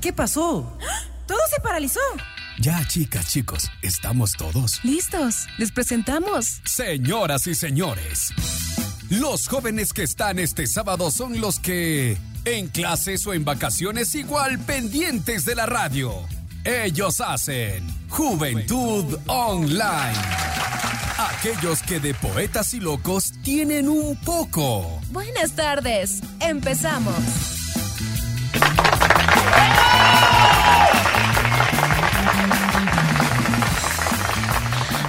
¿Qué pasó? Todo se paralizó. Ya, chicas, chicos, ¿estamos todos? Listos, les presentamos. Señoras y señores, los jóvenes que están este sábado son los que, en clases o en vacaciones, igual pendientes de la radio. Ellos hacen Juventud Online. Aquellos que de poetas y locos tienen un poco. Buenas tardes, empezamos.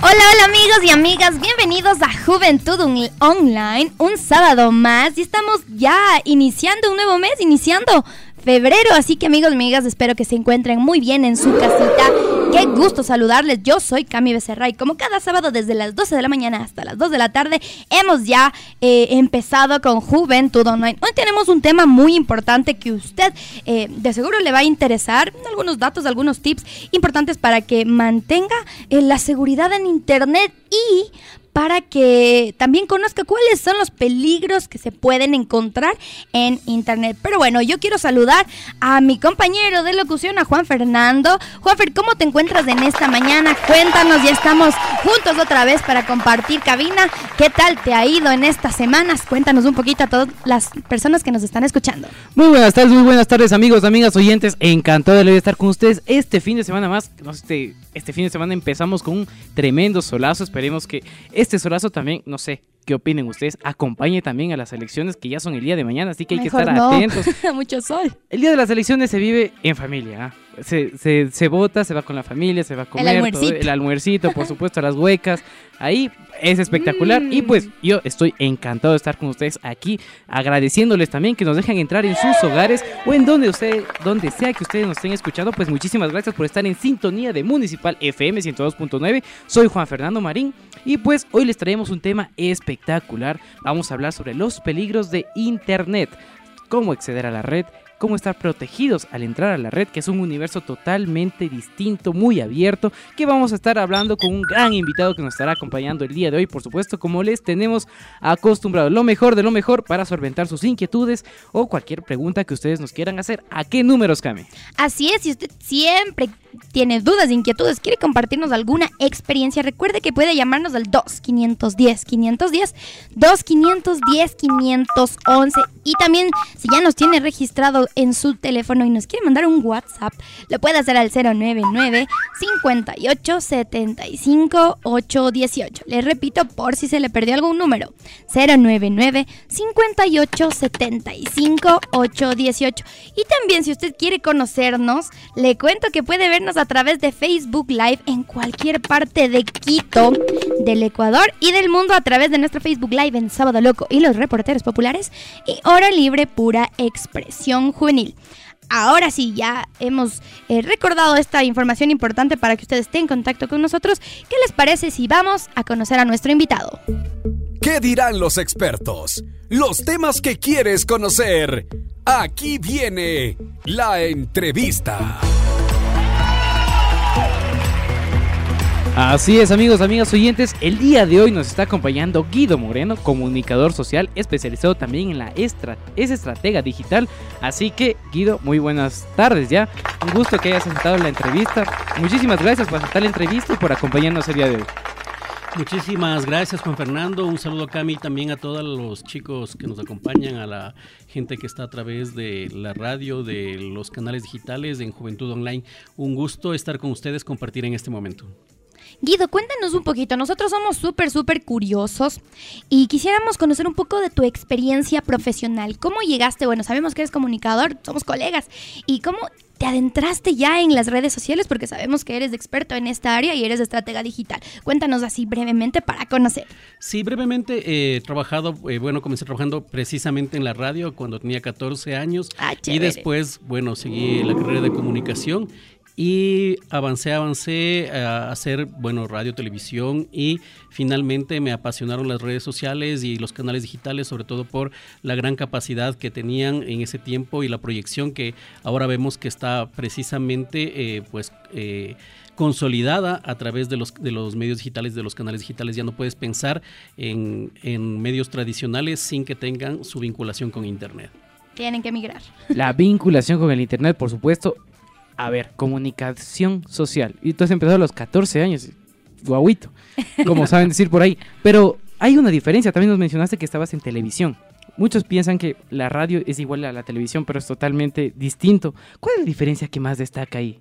Hola, hola amigos y amigas, bienvenidos a Juventud Online, un sábado más. Y estamos ya iniciando un nuevo mes, iniciando febrero. Así que amigos amigas, espero que se encuentren muy bien en su casita. Qué gusto saludarles. Yo soy Cami Becerra y como cada sábado desde las 12 de la mañana hasta las 2 de la tarde hemos ya eh, empezado con Juventud Online. Hoy tenemos un tema muy importante que usted eh, de seguro le va a interesar. Algunos datos, algunos tips importantes para que mantenga eh, la seguridad en Internet y para que también conozca cuáles son los peligros que se pueden encontrar en Internet. Pero bueno, yo quiero saludar a mi compañero de locución, a Juan Fernando. Juanfer, ¿cómo te encuentras en esta mañana? Cuéntanos, ya estamos juntos otra vez para compartir cabina. ¿Qué tal te ha ido en estas semanas? Cuéntanos un poquito a todas las personas que nos están escuchando. Muy buenas tardes, muy buenas tardes amigos, amigas, oyentes. Encantado de estar con ustedes este fin de semana más. Este, este fin de semana empezamos con un tremendo solazo. Esperemos que solazo también, no sé, qué opinen ustedes, acompañe también a las elecciones que ya son el día de mañana, así que hay que estar atentos. Mucho sol. El día de las elecciones se vive en familia. ¿ah? Se, se, se, vota, se va con la familia, se va a comer. El almuercito. Todo, el almuercito, por supuesto, las huecas. Ahí es espectacular. Mm. Y pues yo estoy encantado de estar con ustedes aquí, agradeciéndoles también que nos dejen entrar en sus hogares o en donde, usted, donde sea que ustedes nos estén escuchando. Pues muchísimas gracias por estar en sintonía de Municipal FM 102.9. Soy Juan Fernando Marín y pues hoy les traemos un tema espectacular. Vamos a hablar sobre los peligros de Internet, cómo acceder a la red, cómo estar protegidos al entrar a la red, que es un universo totalmente distinto, muy abierto, que vamos a estar hablando con un gran invitado que nos estará acompañando el día de hoy, por supuesto, como les tenemos acostumbrado, lo mejor de lo mejor para solventar sus inquietudes o cualquier pregunta que ustedes nos quieran hacer. ¿A qué números, Cami? Así es, si usted siempre tiene dudas, inquietudes, quiere compartirnos alguna experiencia, recuerde que puede llamarnos al 2510 510 2510 511 y también si ya nos tiene registrado en su teléfono y nos quiere mandar un WhatsApp, lo puede hacer al 099 58 75 818. Les repito por si se le perdió algún número. 099 58 75 818. Y también si usted quiere conocernos, le cuento que puede vernos a través de Facebook Live en cualquier parte de Quito, del Ecuador y del mundo a través de nuestro Facebook Live en Sábado Loco y los reporteros populares y Hora Libre Pura Expresión Juvenil. Ahora sí, ya hemos eh, recordado esta información importante para que usted esté en contacto con nosotros. ¿Qué les parece si vamos a conocer a nuestro invitado? ¿Qué dirán los expertos? Los temas que quieres conocer. Aquí viene la entrevista. Así es, amigos, amigas oyentes. El día de hoy nos está acompañando Guido Moreno, comunicador social especializado también en la estra es estratega digital. Así que, Guido, muy buenas tardes ya. Un gusto que hayas aceptado la entrevista. Muchísimas gracias por aceptar la entrevista y por acompañarnos el día de hoy. Muchísimas gracias Juan Fernando, un saludo a Cami también a todos los chicos que nos acompañan, a la gente que está a través de la radio, de los canales digitales, en Juventud Online. Un gusto estar con ustedes, compartir en este momento. Guido, cuéntanos un poquito. Nosotros somos súper, súper curiosos y quisiéramos conocer un poco de tu experiencia profesional. ¿Cómo llegaste? Bueno, sabemos que eres comunicador, somos colegas. ¿Y cómo te adentraste ya en las redes sociales? Porque sabemos que eres experto en esta área y eres estratega digital. Cuéntanos así brevemente para conocer. Sí, brevemente he trabajado, eh, bueno, comencé trabajando precisamente en la radio cuando tenía 14 años. Ah, y después, bueno, seguí la carrera de comunicación y avancé, avancé a hacer, bueno, radio, televisión y finalmente me apasionaron las redes sociales y los canales digitales, sobre todo por la gran capacidad que tenían en ese tiempo y la proyección que ahora vemos que está precisamente, eh, pues, eh, consolidada a través de los, de los medios digitales, de los canales digitales. Ya no puedes pensar en, en medios tradicionales sin que tengan su vinculación con Internet. Tienen que emigrar. La vinculación con el Internet, por supuesto, a ver, comunicación social. Y tú has empezado a los 14 años, guauito, como saben decir por ahí. Pero hay una diferencia, también nos mencionaste que estabas en televisión. Muchos piensan que la radio es igual a la televisión, pero es totalmente distinto. ¿Cuál es la diferencia que más destaca ahí?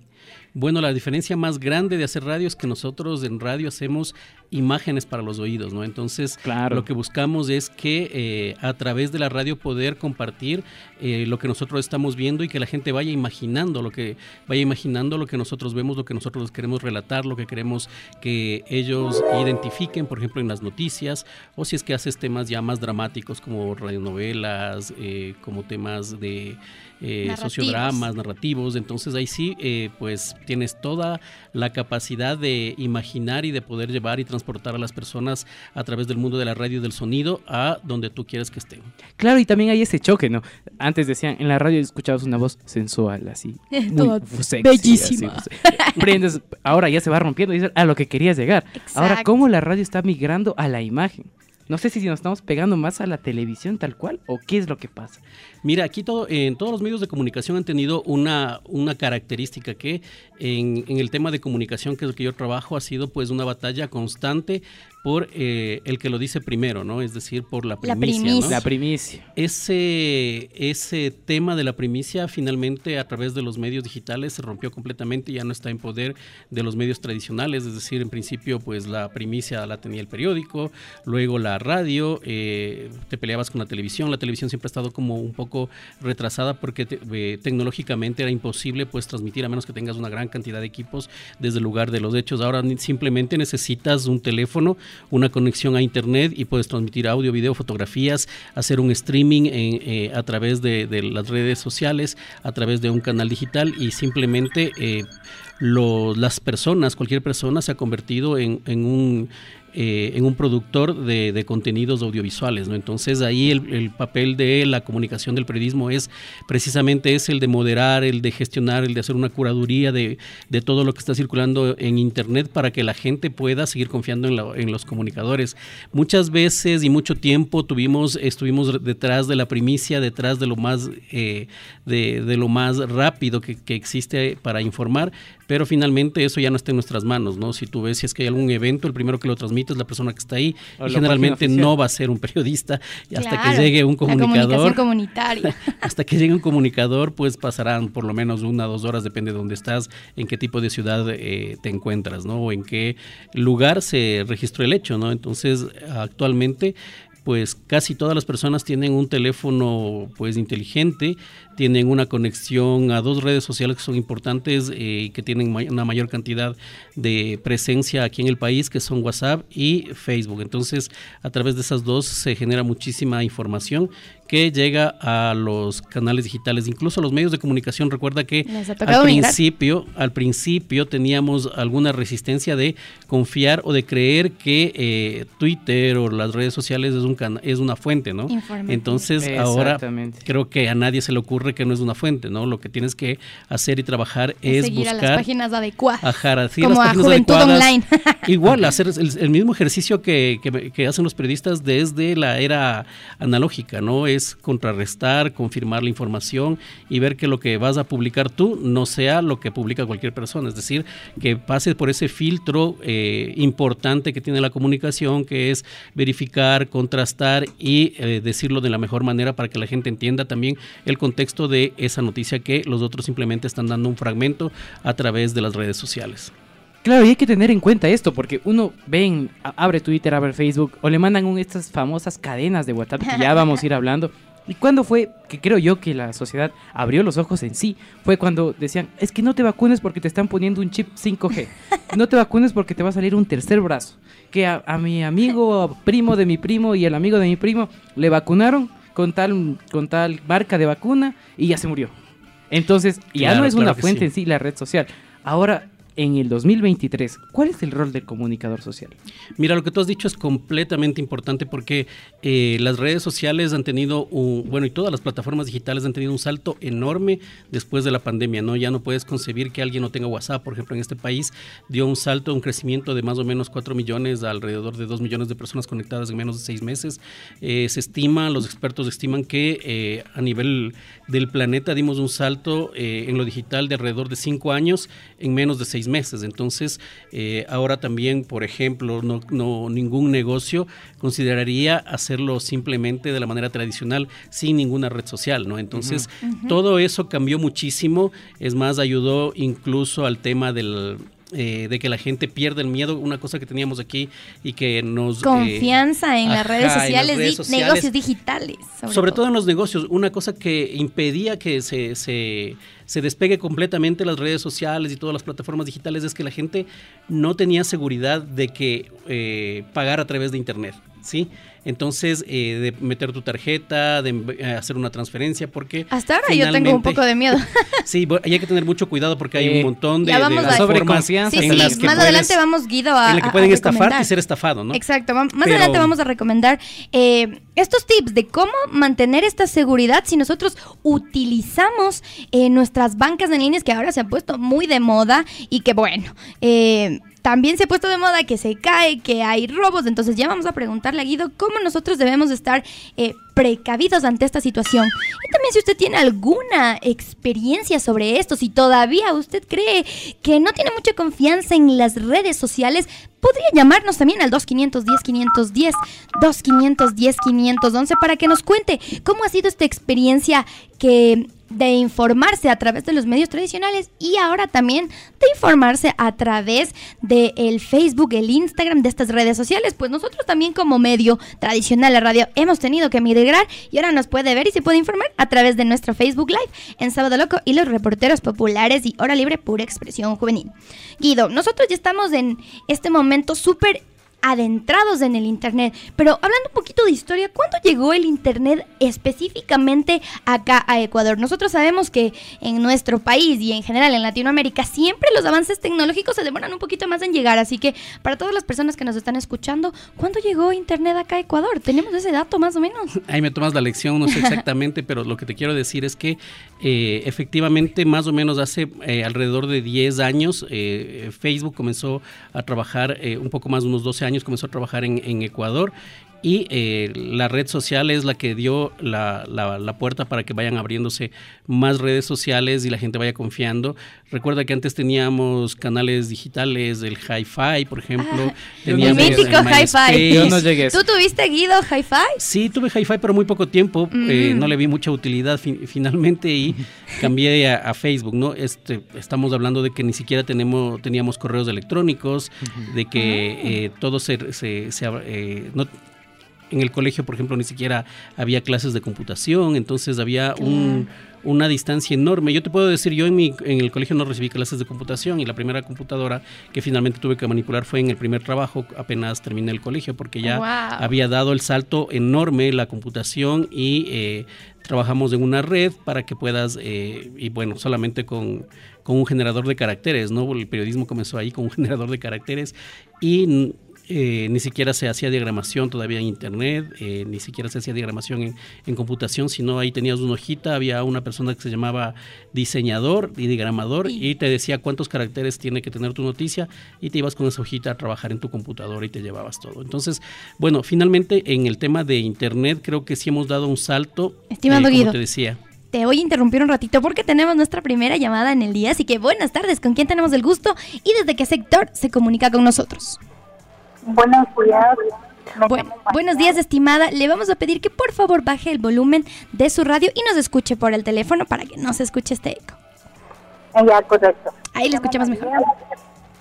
Bueno, la diferencia más grande de hacer radio es que nosotros en radio hacemos imágenes para los oídos, ¿no? Entonces, Claro. lo que buscamos es que eh, a través de la radio poder compartir eh, lo que nosotros estamos viendo y que la gente vaya imaginando lo que vaya imaginando lo que nosotros vemos, lo que nosotros queremos relatar, lo que queremos que ellos identifiquen, por ejemplo, en las noticias, o si es que haces temas ya más dramáticos como radionovelas, eh, como temas de eh, Narrativos. sociodramas, narrativos. Entonces ahí sí, eh, pues tienes toda la capacidad de imaginar y de poder llevar y transportar a las personas a través del mundo de la radio y del sonido a donde tú quieres que estén. Claro, y también hay ese choque, ¿no? Antes decían, en la radio escuchabas una voz sensual, así. Muy Toda sexy, bellísima. así, sí. Prendes, ahora ya se va rompiendo y es a lo que querías llegar. Ahora. ¿cómo la radio está migrando a la imagen? No sé si nos estamos pegando más a la televisión tal cual o qué es lo que pasa. Mira, aquí todo, en todos los medios de comunicación han tenido una, una característica que en, en el tema de comunicación, que es lo que yo trabajo, ha sido pues una batalla constante por eh, el que lo dice primero, ¿no? Es decir, por la La primicia. La primicia. Ese, ese tema de la primicia finalmente a través de los medios digitales se rompió completamente, ya no está en poder de los medios tradicionales, es decir, en principio pues la primicia la tenía el periódico, luego la radio, eh, te peleabas con la televisión, la televisión siempre ha estado como un poco retrasada porque te- eh, tecnológicamente era imposible pues transmitir a menos que tengas una gran cantidad de equipos desde el lugar de los hechos, ahora simplemente necesitas un teléfono, una conexión a internet y puedes transmitir audio, video, fotografías, hacer un streaming en, eh, a través de, las redes sociales, a través de un canal digital y simplemente eh, lo- las personas, cualquier persona se ha convertido en un eh, en un productor de, contenidos audiovisuales, ¿no? Entonces ahí el, el papel de la comunicación del periodismo es precisamente es el de moderar, el de gestionar, el de hacer una curaduría de, de todo lo que está circulando en internet para que la gente pueda seguir confiando en, los comunicadores. Muchas veces y mucho tiempo tuvimos, estuvimos detrás de la primicia, detrás de lo más, eh, de, lo más rápido que existe para informar, pero finalmente eso ya no está en nuestras manos, ¿no? Si tú ves si es que hay algún evento, el primero que lo transmite es la persona que está ahí O y la generalmente no va a ser un periodista y hasta que llegue un La comunicación comunicador comunitaria. hasta que llegue un comunicador, pues pasarán por lo menos una o dos horas, depende de dónde estás, en qué tipo de ciudad eh, te encuentras, ¿no? O en qué lugar se registró el hecho, ¿no? Entonces, actualmente, pues casi todas las personas tienen un teléfono, pues, inteligente, tienen una conexión a dos redes sociales que son importantes eh, y que tienen may- una mayor cantidad de presencia aquí en el país, que son WhatsApp y Facebook. Entonces, a través de esas dos se genera muchísima información que llega a los canales digitales, incluso a los medios de comunicación. Recuerda que al principio, al principio teníamos alguna resistencia de confiar o de creer que eh, Twitter o las redes sociales es un es una fuente, ¿no? Entonces ahora creo que a nadie se le ocurre que no es una fuente, ¿no? Lo que tienes que hacer y trabajar Es seguir a buscar las páginas adecuadas. Ajá, así Como las a Juventud adecuadas. Online. Igual, hacer el, el mismo ejercicio que, que- que hacen los periodistas desde la era analógica, ¿no? Es contrarrestar, confirmar la información y ver que lo que vas a publicar tú no sea lo que publica cualquier persona. Es decir, que pase por ese filtro eh, importante que tiene la comunicación, que es verificar, contrastar y eh, decirlo de la mejor manera para que la gente entienda también el contexto de esa noticia que los otros simplemente están dando un fragmento a través de las redes sociales. Claro, y hay que tener en cuenta esto, porque uno ven, abre Twitter, abre Facebook, o le mandan estas famosas cadenas de WhatsApp que ya vamos a ir hablando. ¿Y cuándo fue que creo yo que la sociedad abrió los ojos en sí? Fue cuando decían, es que no te vacunes porque te están poniendo un chip 5G. No te vacunes porque te va a salir un tercer brazo. Que a, mi amigo, primo de mi primo y el amigo de mi primo le vacunaron con tal, con tal marca de vacuna y ya se murió. Entonces, ya Claro, no es claro una fuente sí. en sí la red social. Ahora, en el 2023, ¿cuál es el rol del comunicador social? Mira, lo que tú has dicho es completamente importante porque eh, las redes sociales han tenido un, bueno, y todas las plataformas digitales han tenido un salto enorme después de la pandemia, ¿no? Ya no puedes concebir que alguien no tenga WhatsApp, por ejemplo, en este país dio un salto, un crecimiento de más o menos 4 millones a alrededor de 2 millones de personas conectadas en menos de 6 meses. Eh, se estima, los expertos estiman que eh, a nivel del planeta dimos un salto en lo digital de alrededor de 5 años en menos de 6 meses. Entonces, eh, ahora también, por ejemplo, no, no, ningún negocio consideraría hacerlo simplemente de la manera tradicional, sin ninguna red social, ¿no? Entonces, todo eso cambió muchísimo. Es más, ayudó incluso al tema del eh, de que la gente pierde el miedo, una cosa que teníamos aquí y que nos... Eh, Confianza en, las redes sociales, negocios digitales. Sobre, todo. en los negocios, una cosa que impedía que se, se, se, despegue completamente las redes sociales y todas las plataformas digitales es que la gente no tenía seguridad de que eh, pagar a través de Internet, ¿sí? Entonces, eh, de meter tu tarjeta, de eh, hacer una transferencia, porque... Hasta ahora yo tengo un poco de miedo. sí, hay que tener mucho cuidado porque hay un montón de, vamos de sobreconfianza. Sí, sí, más adelante vamos, Guido, a En la que pueden estafar y ser estafado, ¿no? Exacto. Más adelante vamos a recomendar eh, estos tips de cómo mantener esta seguridad si nosotros utilizamos nuestras bancas en líneas que ahora se han puesto muy de moda y que, bueno... Eh, también se ha puesto de moda que se cae, que hay robos, entonces ya vamos a preguntarle a Guido cómo nosotros debemos estar eh, precavidos ante esta situación. Y también si usted tiene alguna experiencia sobre esto, si todavía usted cree que no tiene mucha confianza en las redes sociales, podría llamarnos también al 2510 510 2510 511 para que nos cuente cómo ha sido esta experiencia que de informarse a través de los medios tradicionales y ahora también de informarse a través del el Facebook, el Instagram, de estas redes sociales. Pues nosotros también como medio tradicional de radio hemos tenido que migrar y ahora nos puede ver y se puede informar a través de nuestro Facebook Live en Sábado Loco y los reporteros populares y Hora Libre Pura Expresión Juvenil. Guido, nosotros ya estamos en este momento súper adentrados en el Internet. Pero hablando un poquito de historia, ¿cuándo llegó el Internet específicamente acá a Ecuador? Nosotros sabemos que en nuestro país y en general en Latinoamérica siempre los avances tecnológicos se demoran un poquito más en llegar. Así que para todas las personas que nos están escuchando, ¿cuándo llegó Internet acá a Ecuador? ¿Tenemos ese dato más o menos? Ahí me tomas la lección, no sé exactamente, pero lo que te quiero decir es que eh, efectivamente más o menos hace eh, alrededor de 10 años eh, Facebook comenzó a trabajar un poco más de unos 12 años años comenzó a trabajar en, en Ecuador y eh, la red social es la que dio la, la, puerta para que vayan abriéndose más redes sociales y la gente vaya confiando. Recuerda que antes teníamos canales digitales, del Hi-Fi, por ejemplo. Ah, teníamos el mítico Hi-Fi. Yo no llegué. ¿Tú tuviste, Guido, Hi-Fi? Sí, tuve Hi-Fi, pero muy poco tiempo. Eh, mm. no le vi mucha utilidad finalmente y cambié a, Facebook, ¿no? Este, estamos hablando de que ni siquiera tenemos, teníamos correos electrónicos, de que ah. eh, todo se... se, se no, en el colegio, por ejemplo, ni siquiera había clases de computación, entonces había una distancia enorme. Yo te puedo decir, yo en, mi, en el colegio no recibí clases de computación y la primera computadora que finalmente tuve que manipular fue en el primer trabajo, apenas terminé el colegio, porque ya había dado el salto enorme la computación y eh, trabajamos en una red para que puedas, eh, y bueno, solamente con, con un generador de caracteres, ¿no? El periodismo comenzó ahí con un generador de caracteres y eh, ni siquiera se hacía diagramación todavía en internet, eh, ni siquiera se hacía diagramación en, computación, sino ahí tenías una hojita, había una persona que se llamaba diseñador y diagramador y te decía cuántos caracteres tiene que tener tu noticia y te ibas con esa hojita a trabajar en tu computadora y te llevabas todo. Entonces, bueno, finalmente en el tema de internet creo que sí hemos dado un salto. Estimado eh, como te decía te voy a interrumpir un ratito porque tenemos nuestra primera llamada en el día, así que buenas tardes, ¿con quién tenemos el gusto y desde qué sector se comunica con nosotros? Buenos días. buenos días, estimada. Le vamos a pedir que por favor baje el volumen de su radio y nos escuche por el teléfono para que no se escuche este eco. Ya, correcto. Ahí le escuchamos mejor.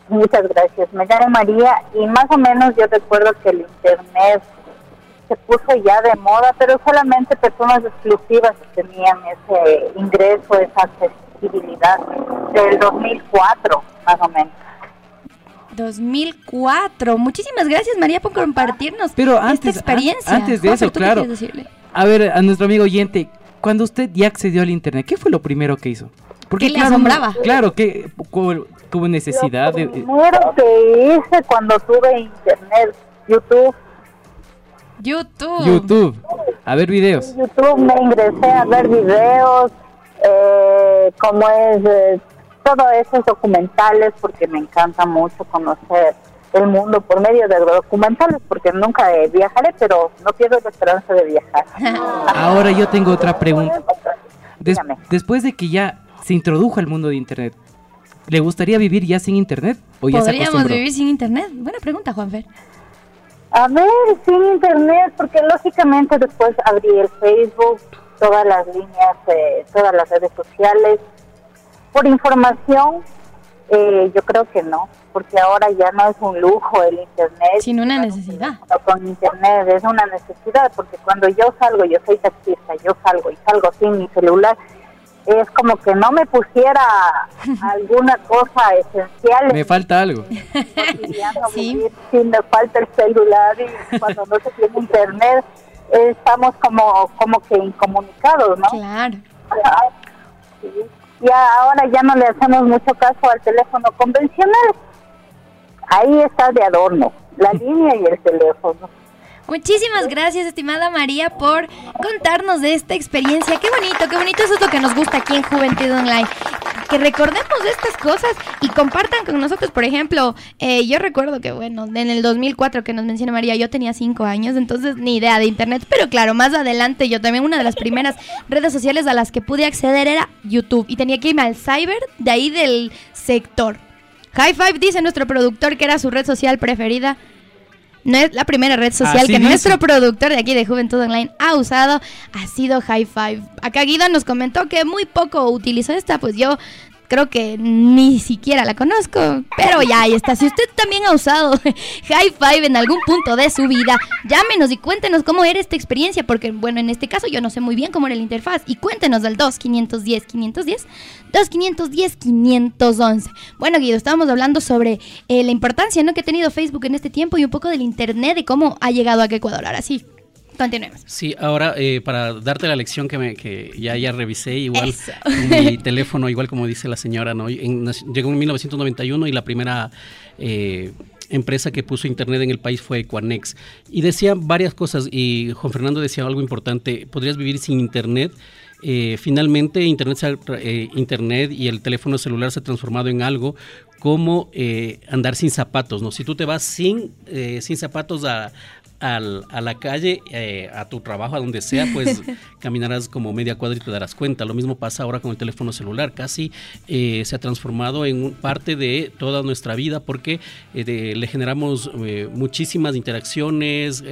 Muchas gracias. Me llamo María y más o menos yo recuerdo que el Internet se puso ya de moda, pero solamente personas exclusivas tenían ese ingreso, esa accesibilidad del 2004, más o menos. 2004. Muchísimas gracias María por compartirnos Pero esta experiencia. antes de eso, claro. A ver, a nuestro amigo oyente, cuando usted ya accedió al internet, ¿qué fue lo primero que hizo? Porque le asombraba. claro, que como necesidad Lo de... primero que hice cuando tuve internet, YouTube, YouTube. YouTube. A ver videos. YouTube me ingresé a ver videos, eh, como es eh, todos esos documentales, porque me encanta mucho conocer el mundo por medio de documentales, porque nunca eh, viajaré, pero no pierdo la esperanza de viajar. Ahora yo tengo otra pregunta. Des- Dígame. después de que ya se introdujo al mundo de Internet, ¿le gustaría vivir ya sin Internet o ya se ¿Podríamos acostumbró? vivir sin internet? Buena pregunta, Juanfer. A ver, sin internet, porque lógicamente después abrí el Facebook, todas las líneas, eh, todas las redes sociales. Por información, eh, yo creo que no, porque ahora ya no es un lujo el internet. Sin una necesidad. No, con internet es una necesidad, porque cuando yo salgo, yo soy taxista, yo salgo y salgo sin mi celular, es como que no me pusiera alguna cosa esencial Me falta algo. Sí. sin me falta el celular y cuando no se tiene internet eh, estamos como como que incomunicados, ¿no? Claro. Sí. Ya ahora ya no le hacemos mucho caso al teléfono convencional. Ahí está de adorno, la línea y el teléfono. Muchísimas gracias, estimada María, por contarnos de esta experiencia. Qué bonito, qué bonito. Es lo que nos gusta aquí en Juventud Online. Que recordemos de estas cosas y compartan con nosotros. Por ejemplo, eh, yo recuerdo que, bueno, en el 2004 que nos menciona María, yo tenía cinco años, entonces ni idea de internet. Pero claro, más adelante yo también una de las primeras redes sociales a las que pude acceder era YouTube. Y tenía que irme al cyber de ahí del sector. High Five dice nuestro productor que era su red social preferida. No es la primera red social Así que dice. nuestro productor de aquí de Juventud Online ha usado, ha sido High Five. Acá Guido nos comentó que muy poco utilizó esta, pues yo creo que ni siquiera la conozco, pero ya ahí está. Si usted también ha usado High Five en algún punto de su vida, llámenos y cuéntenos cómo era esta experiencia, porque bueno, en este caso yo no sé muy bien cómo era la interfaz, y cuéntenos del 2-510-510, 2-510-511. Bueno, Guido, estábamos hablando sobre eh, la importancia ¿no? que ha tenido Facebook en este tiempo y un poco del Internet, de cómo ha llegado a Ecuador. Ahora sí, continuemos. Sí, ahora eh, para darte la lección que, me, que ya, ya revisé, igual mi teléfono, igual como dice la señora, ¿no? En- llegó en 1991 y la primera eh, empresa que puso internet en el país fue Equanex. Y decía varias cosas, y Juan Fernando decía algo importante, podrías vivir sin internet. Eh, finalmente internet, eh, internet y el teléfono celular se ha transformado en algo como eh, andar sin zapatos, ¿no? Si tú te vas sin, sin zapatos a, al- a la calle, eh, a tu trabajo, a donde sea, pues caminarás como media cuadra y te darás cuenta. Lo mismo pasa ahora con el teléfono celular. Casi eh, se ha transformado en parte de toda nuestra vida porque eh, de- le generamos eh, muchísimas interacciones,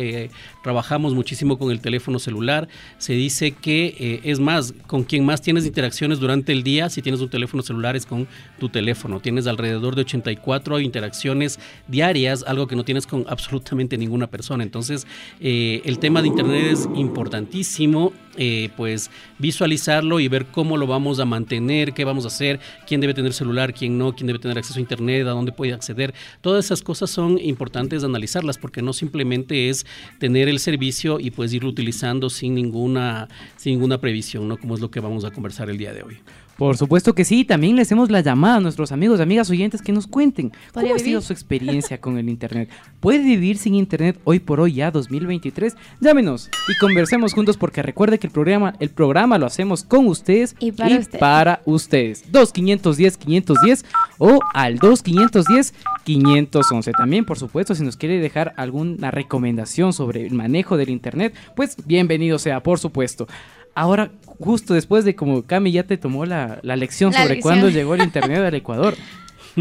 trabajamos muchísimo con el teléfono celular. Se dice que eh, es más, con quien más tienes interacciones durante el día, si tienes un teléfono celular, es con tu teléfono. Tienes alrededor de 84 interacciones diarias, algo que no tienes con absolutamente ninguna persona. Entonces, eh, el tema de Internet es importantísimo, eh, pues visualizarlo y ver cómo lo vamos a mantener, qué vamos a hacer, quién debe tener celular, quién no, quién debe tener acceso a Internet, a dónde puede acceder. Todas esas cosas son importantes de analizarlas porque no simplemente es tener el servicio y pues irlo utilizando sin ninguna, sin ninguna previsión, ¿no? Como es lo que vamos a conversar el día de hoy. Por supuesto que sí, también le hacemos la llamada a nuestros amigos, amigas oyentes que nos cuenten cómo ¿Podría ha sido su experiencia con el Internet. ¿Puede vivir sin Internet hoy por hoy ya 2023? Llámenos y conversemos juntos porque recuerde que el programa, el programa lo hacemos con ustedes Y para ustedes. para ustedes. 2-510-510 o al 2-510-511. También, por supuesto, si nos quiere dejar alguna recomendación sobre el manejo del Internet, pues bienvenido sea, por supuesto. Ahora, justo después de como Cami ya te tomó la, la lección La sobre cuándo llegó el Internet al Ecuador.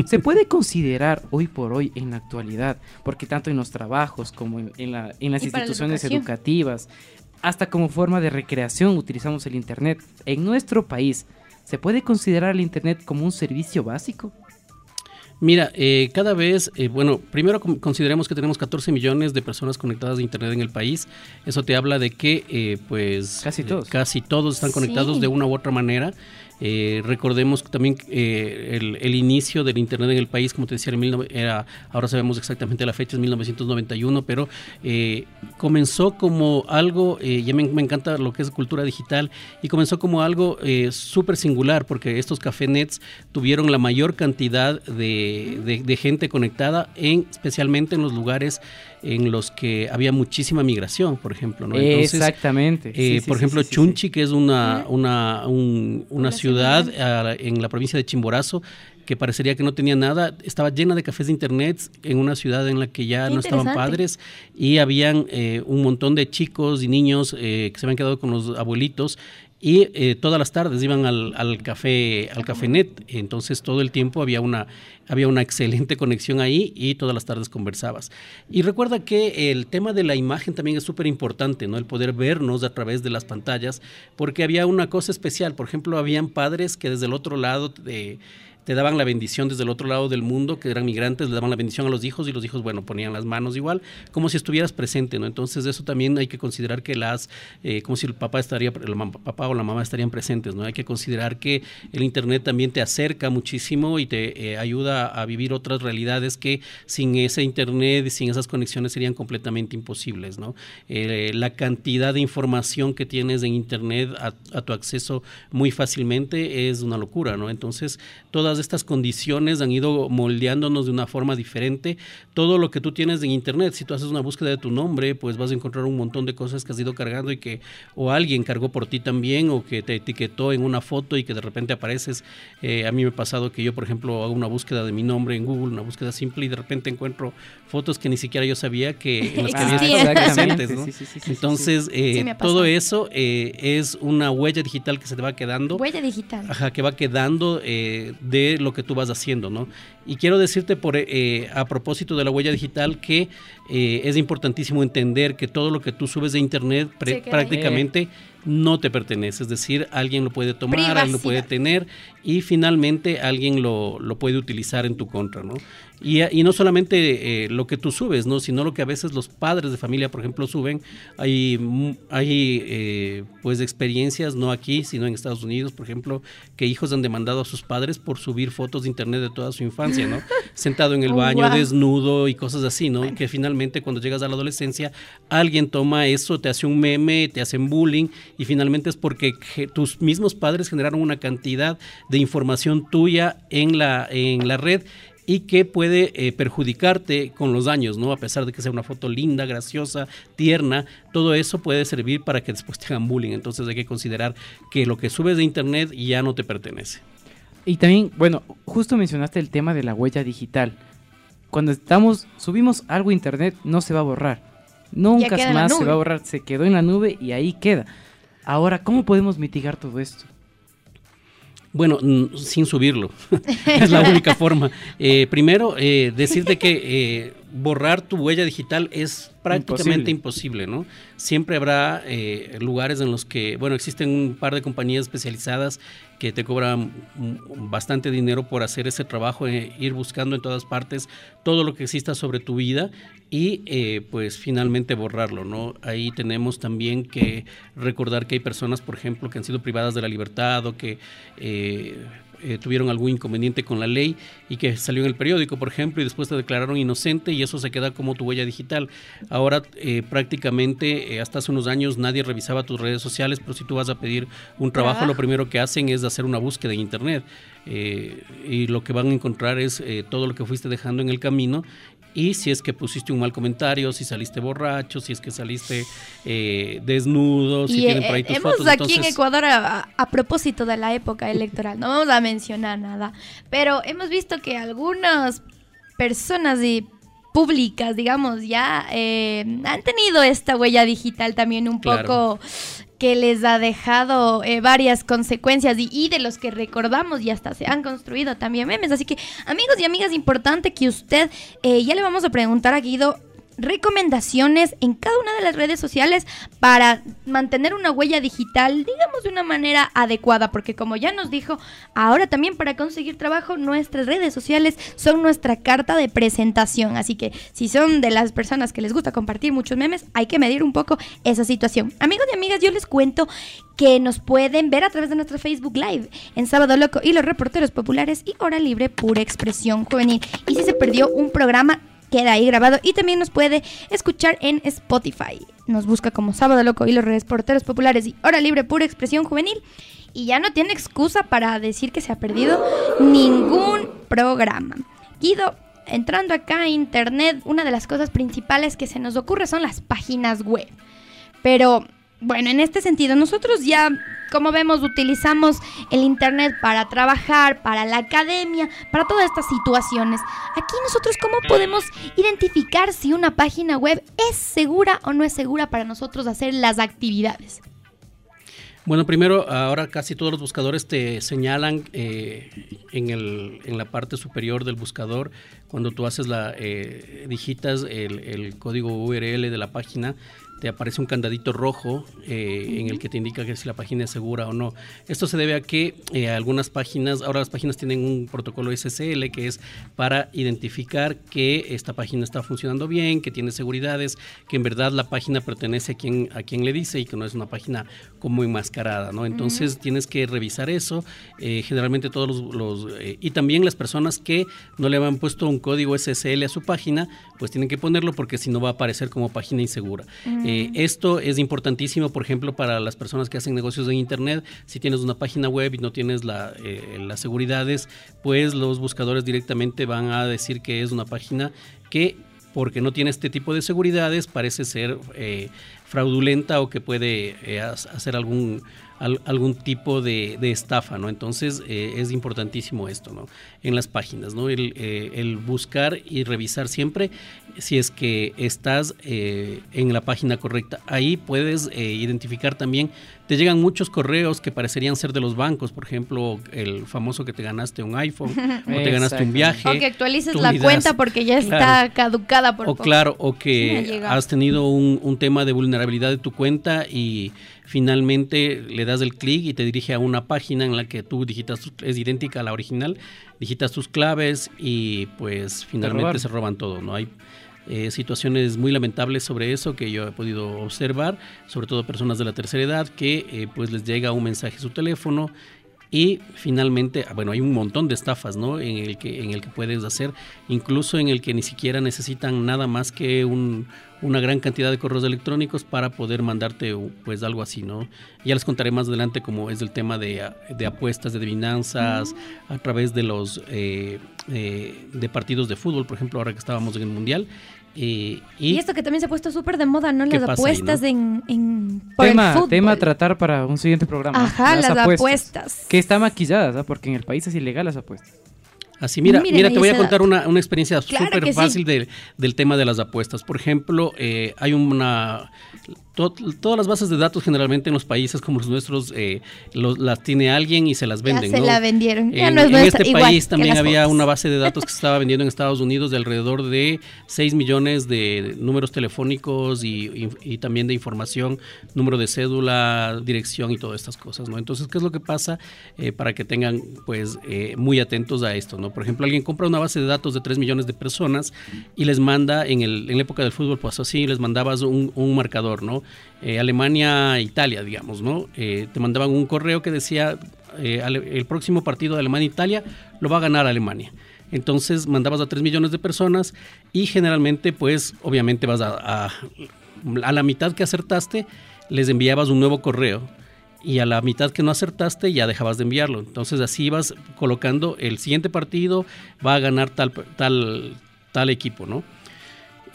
Se puede considerar hoy por hoy en la actualidad, porque tanto en los trabajos como en, en la- en las instituciones educativas, hasta como forma de recreación utilizamos el Internet. En nuestro país, ¿se puede considerar el Internet como un servicio básico? Mira, eh, cada vez, eh, bueno, primero con- consideremos que tenemos 14 millones de personas conectadas a Internet en el país. Eso te habla de que, eh, pues, Casi eh, todos. casi todos están conectados Sí. de una u otra manera. Eh, recordemos también eh, el, inicio del Internet en el país, como te decía, era, ahora sabemos exactamente la fecha, es 1991, pero eh, comenzó como algo, eh, ya me, encanta lo que es cultura digital, y comenzó como algo súper singular, porque estos cafenets tuvieron la mayor cantidad de- de gente conectada, en, especialmente en los lugares en los que había muchísima migración, por ejemplo. ¿no? Entonces, Exactamente. eh, Sí, sí, por sí, ejemplo, sí, sí, sí. Chunchi, que es una, una, un- una ciudad ah, en la provincia de Chimborazo que parecería que no tenía nada, estaba llena de cafés de internet en una ciudad en la que ya Qué no estaban padres y habían eh, un montón de chicos y niños eh, que se habían quedado con los abuelitos y eh, todas las tardes iban al, al café al cafenet entonces todo el tiempo había una había una excelente conexión ahí y todas las tardes conversabas. Y recuerda que el tema de la imagen también es súper importante no el poder vernos a través de las pantallas porque había una cosa especial. Por ejemplo habían padres que desde el otro lado de te daban la bendición desde el otro lado del mundo, que eran migrantes, le daban la bendición a los hijos y los hijos, bueno, ponían las manos igual, como si estuvieras presente, ¿no? Entonces eso también hay que considerar que las, eh, como si el papá estaría, el papá o la mamá estarían presentes, ¿no? Hay que considerar que el Internet también te acerca muchísimo y te eh, ayuda a vivir otras realidades que sin ese Internet sin esas conexiones serían completamente imposibles, ¿no? Eh, la cantidad de información que tienes en Internet a, a tu acceso muy fácilmente es una locura, ¿no? Entonces, todas estas condiciones han ido moldeándonos de una forma diferente. Todo lo que tú tienes en Internet, si tú haces una búsqueda de tu nombre, pues vas a encontrar un montón de cosas que has ido cargando y que o alguien cargó por ti también o que te etiquetó en una foto y que de repente apareces. Eh, a mí me ha pasado que yo, por ejemplo, hago una búsqueda de mi nombre en Google, una búsqueda simple y de repente encuentro fotos que ni siquiera yo sabía que en las que había Existían. estado Exactamente, presentes, ¿no? sí, sí, sí, sí, sí, Entonces, eh, todo eso eh, es una huella digital que se te va quedando. Huella digital. Ajá, que va quedando eh, de lo que tú vas haciendo, ¿no? Y quiero decirte por, eh, a propósito de la huella digital que eh, es importantísimo entender que todo lo que tú subes de internet prácticamente no te pertenece, es decir, alguien lo puede tomar, alguien lo puede tener y finalmente alguien lo, lo puede utilizar en tu contra, ¿no? Y, y no solamente eh, lo que tú subes, ¿no? Sino lo que a veces los padres de familia, por ejemplo, suben. Hay, mu- hay eh, pues experiencias, no aquí, sino en Estados Unidos, por ejemplo, que hijos han demandado a sus padres por subir fotos de internet de toda su infancia, ¿no? Sentado en el Oh, baño, wow. desnudo y cosas así, ¿no? Que finalmente cuando llegas a la adolescencia, alguien toma eso, te hace un meme, te hacen bullying y finalmente es porque tus mismos padres generaron una cantidad de información tuya en la, en la red y que puede eh, perjudicarte con los años, ¿no? A pesar de que sea una foto linda, graciosa, tierna, todo eso puede servir para que después te hagan bullying. Entonces hay que considerar que lo que subes de internet ya no te pertenece. Y también, bueno, justo mencionaste el tema de la huella digital. Cuando estamos, subimos algo a internet, no se va a borrar. Nunca más se va a borrar, se quedó en la nube y ahí queda. Ahora, ¿cómo podemos mitigar todo esto? Bueno, sin subirlo. es la única forma. Eh, primero, eh, decirte que eh, borrar tu huella digital es prácticamente imposible, ¿no? Siempre habrá lugares en los que, bueno, existen un par de compañías especializadas que te cobran bastante dinero por hacer ese trabajo, eh, ir buscando en todas partes todo lo que exista sobre tu vida y eh, pues finalmente borrarlo, ¿no? Ahí tenemos también que recordar que hay personas, por ejemplo, que han sido privadas de la libertad o que eh, eh, tuvieron algún inconveniente con la ley y que salió en el periódico, por ejemplo, y después te declararon inocente y eso se queda como tu huella digital. Ahora eh, prácticamente eh, hasta hace unos años nadie revisaba tus redes sociales, pero si tú vas a pedir un trabajo, lo primero que hacen es hacer una búsqueda en internet y lo que van a encontrar es todo lo que fuiste dejando en el camino y si es que pusiste un mal comentario, si saliste borracho, si es que saliste eh, desnudo, si y tienen eh, por ahí tus hemos fotos. aquí en Ecuador, a, a- a propósito de la época electoral, no vamos a mencionar nada, pero hemos visto que algunas personas y públicas, digamos, ya eh, han tenido esta huella digital también un Claro. poco que les ha dejado eh, varias consecuencias y, de los que recordamos y hasta se han construido también memes. Así que, amigos y amigas, importante que usted, eh, ya le vamos a preguntar a Guido recomendaciones en cada una de las redes sociales para mantener una huella digital, digamos, de una manera adecuada, porque como ya nos dijo, ahora también para conseguir trabajo, nuestras redes sociales son nuestra carta de presentación. Así que si son de las personas que les gusta compartir muchos memes, hay que medir un poco esa situación. Amigos y amigas, yo les cuento que nos pueden ver a través de nuestro Facebook Live en Sábado Loco y los reporteros populares y Hora Libre Pura Expresión Juvenil. Y si se perdió un programa, queda ahí grabado y también nos puede escuchar en Spotify. Nos busca como Sábado Loco y los reporteros populares y Hora Libre Pura Expresión Juvenil. Y ya no tiene excusa para decir que se ha perdido ningún programa. Guido, entrando acá a internet, una de las cosas principales que se nos ocurre son las páginas web. Pero bueno, en este sentido, nosotros ya, como vemos, utilizamos el Internet para trabajar, para la academia, para todas estas situaciones. Aquí nosotros, ¿cómo podemos identificar si una página web es segura o no es segura para nosotros hacer las actividades? Bueno, primero, ahora casi todos los buscadores te señalan eh, en, en, la parte superior del buscador, cuando tú haces la, eh, digitas el, el, código URL de la página, te aparece un candadito rojo eh, en el que te indica que si la página es segura o no. Esto se debe a que eh, algunas páginas, ahora las páginas tienen un protocolo SSL que es para identificar que esta página está funcionando bien, que tiene seguridades, que en verdad la página pertenece a quien, a quien le dice y que no es una página como enmascarada, ¿no? Entonces tienes que revisar eso. Eh, generalmente todos los, y también las personas que no le han puesto un código SSL a su página, pues tienen que ponerlo porque si no va a aparecer como página insegura. Eh, esto es importantísimo, por ejemplo, para las personas que hacen negocios en Internet. Si tienes una página web y no tienes la, eh, las seguridades, pues los buscadores directamente van a decir que es una página que porque no tiene este tipo de seguridades, parece ser eh, fraudulenta o que puede hacer algún, algún tipo de, estafa, ¿no? Entonces es importantísimo esto, ¿no? En las páginas, ¿no? El, el, buscar y revisar siempre si es que estás eh, en la página correcta. Ahí puedes eh, identificar también, te llegan muchos correos que parecerían ser de los bancos, por ejemplo, el famoso que te ganaste un iPhone o te ganaste un viaje. O que actualices la cuenta porque ya está caducada por O claro, o que has tenido un, un tema de vulnerabilidad de tu cuenta y finalmente le das el clic y te dirige a una página en la que tú digitas, es idéntica a la original, digitas tus claves y pues finalmente se roban todo, ¿no? Hay eh, situaciones muy lamentables sobre eso que yo he podido observar, sobre todo personas de la tercera edad que eh, pues les llega un mensaje a su teléfono y finalmente, ah, bueno, hay un montón de estafas, ¿no? En el que, en el que puedes hacer, incluso en el que ni siquiera necesitan nada más que un, una gran cantidad de correos electrónicos para poder mandarte pues algo así, ¿no? Ya les contaré más adelante cómo es el tema de, de apuestas, de adivinanzas, a través de los eh, eh, de partidos de fútbol, por ejemplo, ahora que estábamos en el Mundial. Eh, y, esto que también se ha puesto súper de moda, ¿no? Las apuestas en, en tema, tema a tratar para un siguiente programa. Ajá, las, apuestas. Que está maquillada, ¿no? porque en el país es ilegal las apuestas. Así, mira, mira, te voy a contar una, una experiencia súper fácil del tema de las apuestas. Por ejemplo, eh, hay una todas las bases de datos generalmente en los países como los nuestros eh, las tiene alguien y se las venden. Ya se la vendieron. en, este país también había una base de datos que se estaba vendiendo en Estados Unidos de alrededor de 6 millones de números telefónicos y, también de información, número de cédula, dirección y todas estas cosas. ¿no? Entonces, ¿qué es lo que pasa eh, para que tengan pues eh, muy atentos a esto? ¿no? Por ejemplo, alguien compra una base de datos de 3 millones de personas y les manda, en, el, en la época del fútbol, pues así, les mandabas un, un marcador, ¿no? Eh, Alemania, Italia, digamos, ¿no? Eh, te mandaban un correo que decía, eh, el próximo partido de Alemania-Italia lo va a ganar Alemania. Entonces mandabas a 3 millones de personas y generalmente, pues, obviamente vas a, a, la mitad que acertaste, les enviabas un nuevo correo y a la mitad que no acertaste ya dejabas de enviarlo. Entonces así vas colocando el siguiente partido va a ganar tal tal tal equipo, ¿no?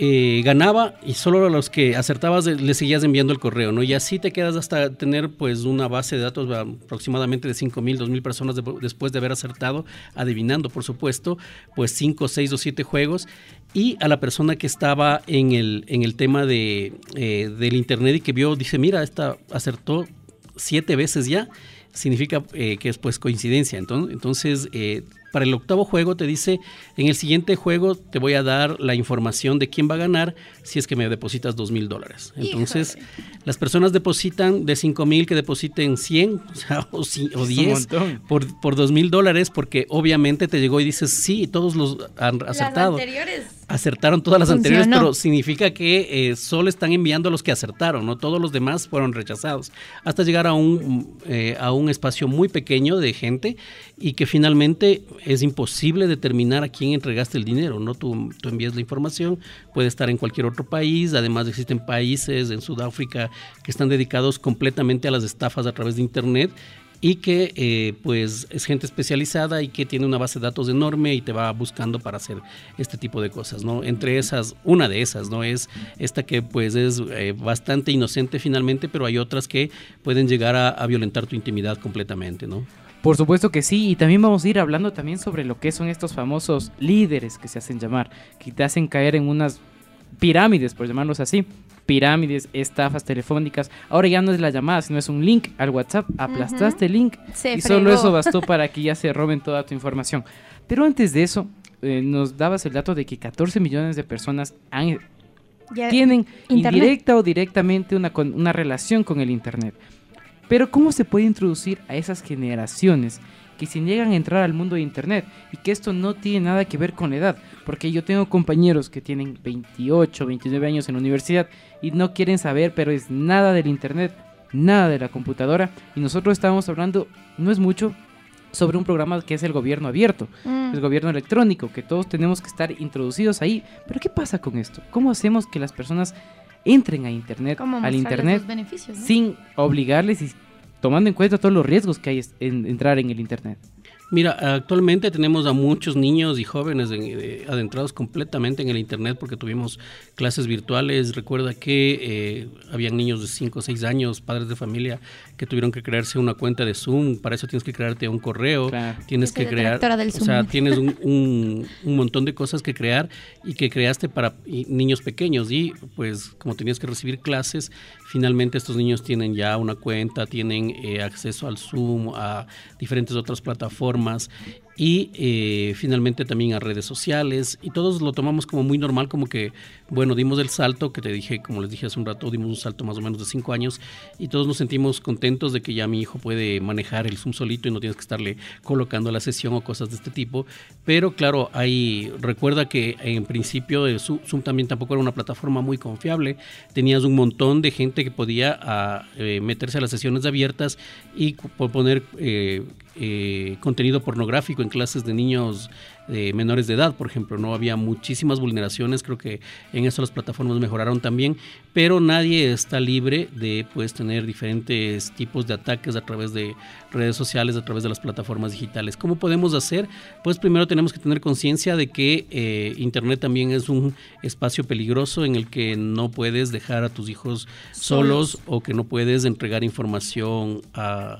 Eh, ganaba y solo a los que acertabas le seguías enviando el correo, ¿no? Y así te quedas hasta tener pues una base de datos aproximadamente de 5 mil, 2 mil personas después de haber acertado, adivinando por supuesto, pues 5, 6 o 7 juegos. Y a la persona que estaba en el, en el tema de, eh, del internet y que vio, dice, mira, esta acertó siete veces ya significa eh, que es pues coincidencia. Entonces, entonces para el octavo juego te dice, en el siguiente juego te voy a dar la información de quién va a ganar si es que me depositas dos mil dólares. Entonces, las personas depositan de cinco mil que depositen 100 o, sea, o, ci- o Es un 10 montón. por, por dos mil dólares porque obviamente te llegó y dices, sí, todos los han acertado. anteriores. Acertaron todas las Funcionó. anteriores, pero significa que eh, solo están enviando a los que acertaron, ¿no? Todos los demás fueron rechazados. Hasta llegar a un, eh, a un espacio muy pequeño de gente y que finalmente es imposible determinar a quién entregaste el dinero, ¿no? Tú, tú envías la información, puede estar en cualquier otro país, además existen países en Sudáfrica que están dedicados completamente a las estafas a través de Internet y que eh, pues es gente especializada y que tiene una base de datos enorme y te va buscando para hacer este tipo de cosas, ¿no? Entre esas, una de esas, ¿no? Es esta que pues es eh, bastante inocente finalmente, pero hay otras que pueden llegar a, a violentar tu intimidad completamente, ¿no? Por supuesto que sí, y también vamos a ir hablando también sobre lo que son estos famosos líderes que se hacen llamar, que te hacen caer en unas pirámides, por llamarlos así. Pirámides, estafas telefónicas. Ahora ya no es la llamada, sino es un link al WhatsApp. Aplastaste el link Se y solo eso bastó para que ya se roben toda tu información. Pero antes de eso, eh, nos dabas el dato de que 14 millones de personas han, Ya- tienen Internet. indirecta o directamente una, con- una relación con el Internet. Pero ¿cómo se puede introducir a esas generaciones que si llegan a entrar al mundo de Internet y que esto no tiene nada que ver con la edad? Porque yo tengo compañeros que tienen 28, 29 años en la universidad y no quieren saber, pero es nada del Internet, nada de la computadora. Y nosotros estábamos hablando, no es mucho, sobre un programa que es el gobierno abierto Mm. el gobierno electrónico, que todos tenemos que estar introducidos ahí. Pero ¿qué pasa con esto? ¿Cómo hacemos que las personas entren a internet, ¿Cómo al internet, los beneficios, no? sin obligarles y tomando en cuenta todos los riesgos que hay en entrar en el internet? Mira, actualmente tenemos a muchos niños y jóvenes en- eh, adentrados completamente en el Internet porque tuvimos clases virtuales. Recuerda que eh, habían niños de 5 o 6 años, padres de familia, que tuvieron que crearse una cuenta de Zoom. Para eso tienes que crearte un correo, Claro. tienes que crear... o sea, tienes un, un- un montón de cosas que crear y que creaste para niños pequeños. Y pues como tenías que recibir clases, finalmente estos niños tienen ya una cuenta, tienen eh, acceso al Zoom, a diferentes otras plataformas armas y eh, finalmente también a redes sociales y todos lo tomamos como muy normal como que bueno dimos el salto que te dije como les dije hace un rato dimos un salto más o menos de cinco años y todos nos sentimos contentos de que ya mi hijo puede manejar el zoom solito y no tienes que estarle colocando la sesión o cosas de este tipo. Pero claro hay recuerda que en principio el Zoom, también tampoco era una plataforma muy confiable. Tenías un montón de gente que podía ah, eh, meterse a las sesiones abiertas y poner eh, eh, contenido pornográfico clases de niños eh, menores de edad, por ejemplo, no había muchísimas vulneraciones, creo que en eso las plataformas mejoraron también, pero nadie está libre de pues tener diferentes tipos de ataques a través de redes sociales, a través de las plataformas digitales. ¿Cómo podemos hacer? Pues primero tenemos que tener conciencia de que eh, Internet también es un espacio peligroso en el que no puedes dejar a tus hijos solos, o que no puedes entregar información a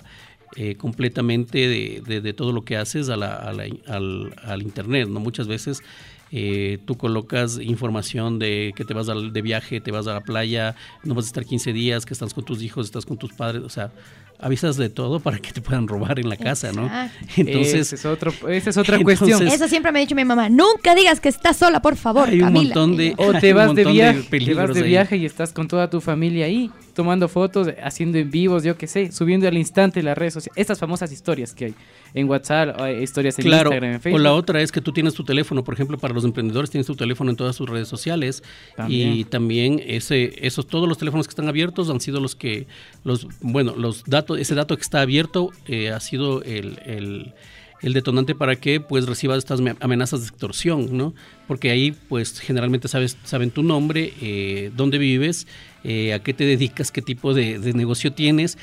eh, completamente de, de- de todo lo que haces a la- a la- al, al internet, ¿no? Muchas veces eh, tú colocas información de que te vas de viaje, te vas a la playa, no vas a estar 15 días, que estás con tus hijos, estás con tus padres, o sea, avisas de todo para que te puedan robar en la casa, ¿no? Entonces, esa es, otro, esa es otra Entonces- cuestión. Eso siempre me ha dicho mi mamá. Nunca digas que estás sola, por favor, Hay un Camila. montón de- O te vas de montón de viaje, te peligros vas de ahí. viaje y estás con toda tu familia ahí, tomando fotos, haciendo en vivos, yo qué sé, subiendo al instante las redes sociales, estas famosas historias que hay en WhatsApp, historias en Claro, Instagram, en o Facebook. la otra es que tú tienes tu teléfono, por ejemplo, para los emprendedores tienes tu teléfono en todas sus redes sociales También. y también ese, esos todos los teléfonos que están abiertos han sido los que los, bueno, los datos, ese dato que está abierto eh, ha sido el, el- el detonante para que pues recibas estas me- amenazas de extorsión, ¿no? Porque ahí pues generalmente sabes, saben tu nombre, eh, dónde vives, eh, a qué te dedicas, qué tipo de, de negocio tienes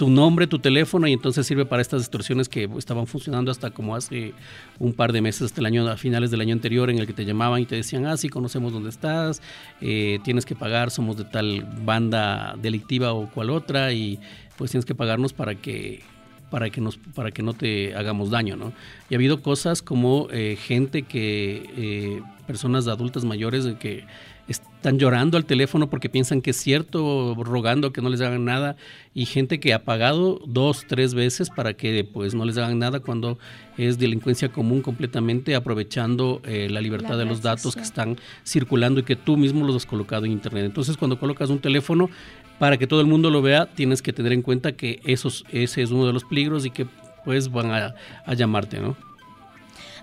tu nombre, tu teléfono y entonces sirve para estas extorsiones que estaban funcionando hasta como hace un par de meses, hasta el año, a finales del año anterior, en el que te llamaban y te decían, ah, sí, conocemos dónde estás, eh, tienes que pagar, somos de tal banda delictiva o cual otra y pues tienes que pagarnos para que para que nos para que no te hagamos daño, ¿no? Y ha habido cosas como eh, gente que eh, personas adultas mayores que están llorando al teléfono porque piensan que es cierto, rogando que no les hagan nada y gente que ha pagado dos, tres veces para que pues no les hagan nada cuando es delincuencia común completamente aprovechando eh, la libertad de los datos que están circulando y que tú mismo los has colocado en internet. Entonces cuando colocas un teléfono para que todo el mundo lo vea, tienes que tener en cuenta que esos, ese es uno de los peligros y que pues van a, a llamarte, ¿no?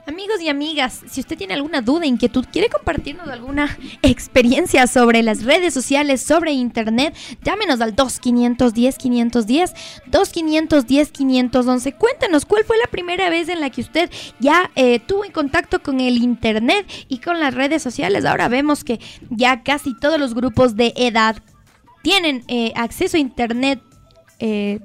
Amigos y amigas, si usted tiene alguna duda, inquietud, quiere compartirnos alguna experiencia sobre las redes sociales, sobre internet, llámenos al 2510-510, 2510-511. Cuéntenos cuál fue la primera vez en la que usted ya eh, tuvo en contacto con el internet y con las redes sociales. Ahora vemos que ya casi todos los grupos de edad tienen eh, acceso a internet eh,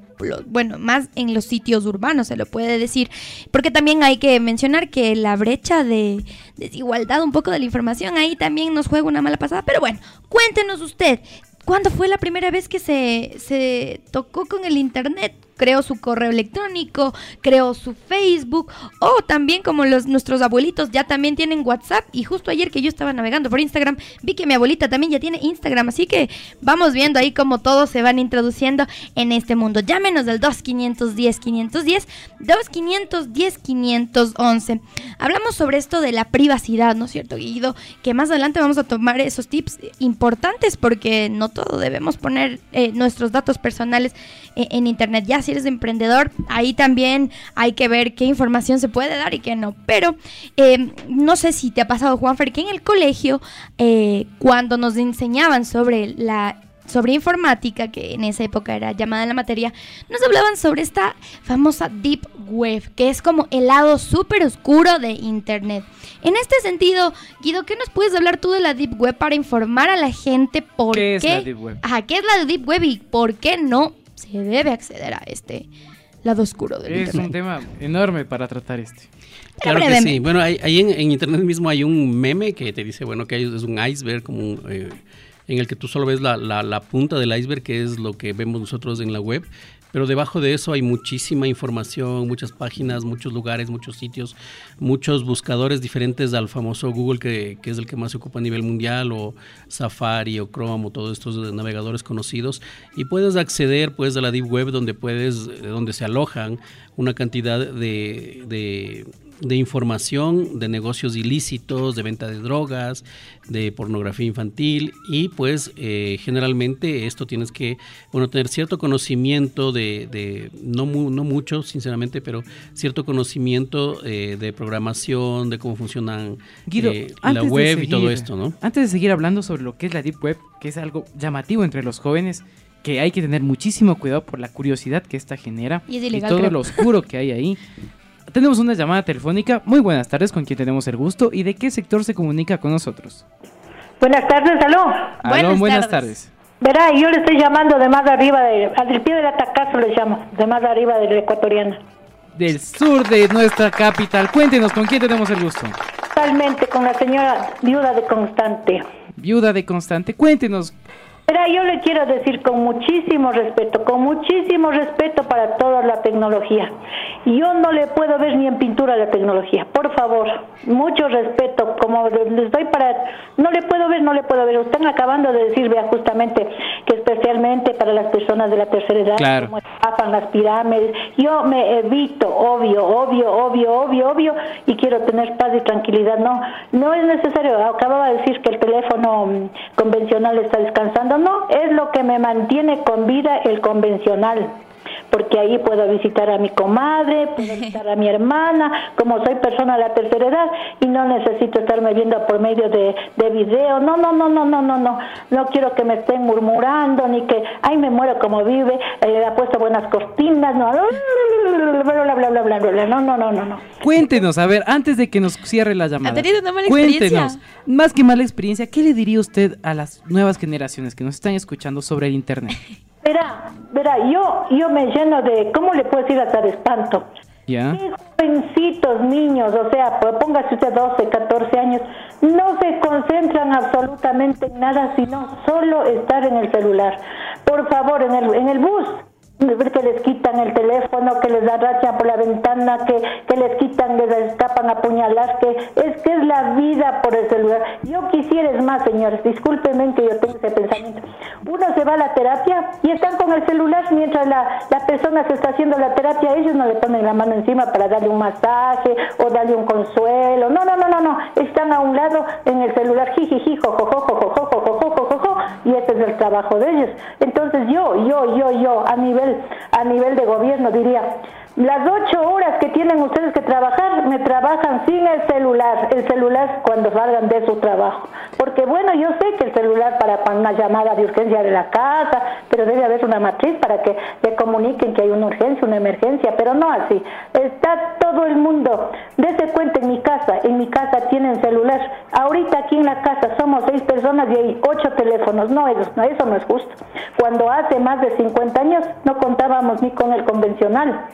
bueno, más en los sitios urbanos se lo puede decir, porque también hay que mencionar que la brecha de desigualdad un poco de la información ahí también nos juega una mala pasada, pero bueno, cuéntenos usted, ¿cuándo fue la primera vez que se, se tocó con el Internet? Creó su correo electrónico, creó su Facebook o también como los nuestros abuelitos ya también tienen WhatsApp y justo ayer que yo estaba navegando por Instagram vi que mi abuelita también ya tiene Instagram, así que vamos viendo ahí cómo todos se van introduciendo en este mundo. Llámenos del 2510 510 2510 511. Hablamos sobre esto de la privacidad, ¿no es cierto, Guido? Que más adelante vamos a tomar esos tips importantes porque no todo debemos poner eh, nuestros datos personales eh, en internet. Ya eres emprendedor, ahí también hay que ver qué información se puede dar y qué no. Pero eh, no sé si te ha pasado, Juanfer, que en el colegio, eh, cuando nos enseñaban sobre la sobre informática, que en esa época era llamada la materia, nos hablaban sobre esta famosa Deep Web, que es como el lado súper oscuro de Internet. En este sentido, Guido, ¿qué nos puedes hablar tú de la Deep Web para informar a la gente por qué, ¿Qué es la Deep Web? Ajá, ¿qué es la Deep Web y por qué no se debe acceder a este lado oscuro del Es Internet? un tema enorme para tratar este. Claro que sí. Bueno, ahí, ahí en, en internet mismo hay un meme que te dice, bueno, que hay- es un iceberg como un, eh, en el que tú solo ves la, la- la punta del iceberg, que es lo que vemos nosotros en la web. Pero debajo de eso hay muchísima información, muchas páginas, muchos lugares, muchos sitios, muchos buscadores diferentes al famoso Google, que, es el que más se ocupa a nivel mundial, o Safari o Chrome, o todos estos navegadores conocidos. Y puedes acceder pues a la Deep Web, donde puedes, eh, donde se alojan una cantidad de, de información de negocios ilícitos, de venta de drogas, de pornografía infantil y pues eh, generalmente esto tienes que bueno tener cierto conocimiento de, de- no, mu- no mucho sinceramente pero cierto conocimiento eh, de programación de cómo funcionan Guido, eh, la web y todo esto no Antes de seguir hablando sobre lo que es la Deep Web, que es algo llamativo entre los jóvenes, que hay que tener muchísimo cuidado por la curiosidad que esta genera Y es ilegal, todo creo. lo oscuro que hay ahí. Tenemos una llamada telefónica. Muy buenas tardes, con quien tenemos el gusto y de qué sector se comunica con nosotros. Buenas tardes, aló. Aló, Buenas buenas tardes. tardes. Verá, yo le estoy llamando de más arriba, de, al pie del atacazo le llamo, de más arriba del ecuatoriano. Del sur de nuestra capital. Cuéntenos, ¿con quién tenemos el gusto? Totalmente con la señora viuda de Constante. Viuda de Constante. Cuéntenos. Verá, yo le quiero decir con muchísimo respeto, con muchísimo respeto para toda la tecnología. Yo no le puedo ver ni en pintura la tecnología, por favor, mucho respeto, como les doy para, no le puedo ver, no le puedo ver. Están acabando de decir, vea, justamente, que especialmente para las personas de la tercera edad, Claro. como estafan las pirámides, yo me evito, obvio, obvio, obvio, obvio, obvio, y quiero tener paz y tranquilidad. No, no es necesario. Acababa de decir que el teléfono mm, convencional está descansando. No, es lo que me mantiene con vida el convencional. Porque ahí puedo visitar a mi comadre, puedo visitar a mi hermana, como soy persona de la tercera edad y no necesito estarme viendo por medio de, de video. No, no, no, no, no, no, no. No quiero que me estén murmurando ni que, ay, me muero como vive, eh, le ha puesto buenas cortinas, no, bla, bla, bla, bla, bla, no, no, no, no, no. Cuéntenos, a ver, antes de que nos cierre la llamada. tenido una mala Cuéntenos, experiencia? más que mala experiencia, ¿qué le diría usted a las nuevas generaciones que nos están escuchando sobre el Internet? Verá, verá, yo, yo me lleno de, ¿cómo le puedo decir hasta de espanto? ¿Ya? Qué jovencitos niños, o sea, pues, póngase usted 12, 14 años, no se concentran absolutamente en nada, sino solo estar en el celular. Por favor, en el, en el bus, que les quitan el teléfono, que les arrachan por la ventana, que, que les quitan, les escapan a puñalar, que es que es la vida por el celular. Yo quisiera es más, señores, discúlpenme que yo tengo ese pensamiento. Uno se va a la terapia y están con el celular mientras la, persona se está haciendo la terapia, ellos no le ponen la mano encima para darle un masaje o darle un consuelo. No, no, no, no, no. Están a un lado en el celular, jijiji, jojojo, a nivel de gobierno diría, las ocho horas que tienen ustedes que trabajar, me trabajan sin el celular, el celular cuando salgan de su trabajo. Porque bueno, yo sé que el celular para una llamada de urgencia de la casa, pero debe haber una matriz para que le comuniquen que hay una urgencia, una emergencia, pero no así. Está todo el mundo. Dese cuenta en mi casa, en mi casa tienen celular. Ahorita aquí en la casa somos seis personas y hay ocho teléfonos. No, eso no, eso no es justo. Cuando hace más de 50 años no contábamos ni con el convencional.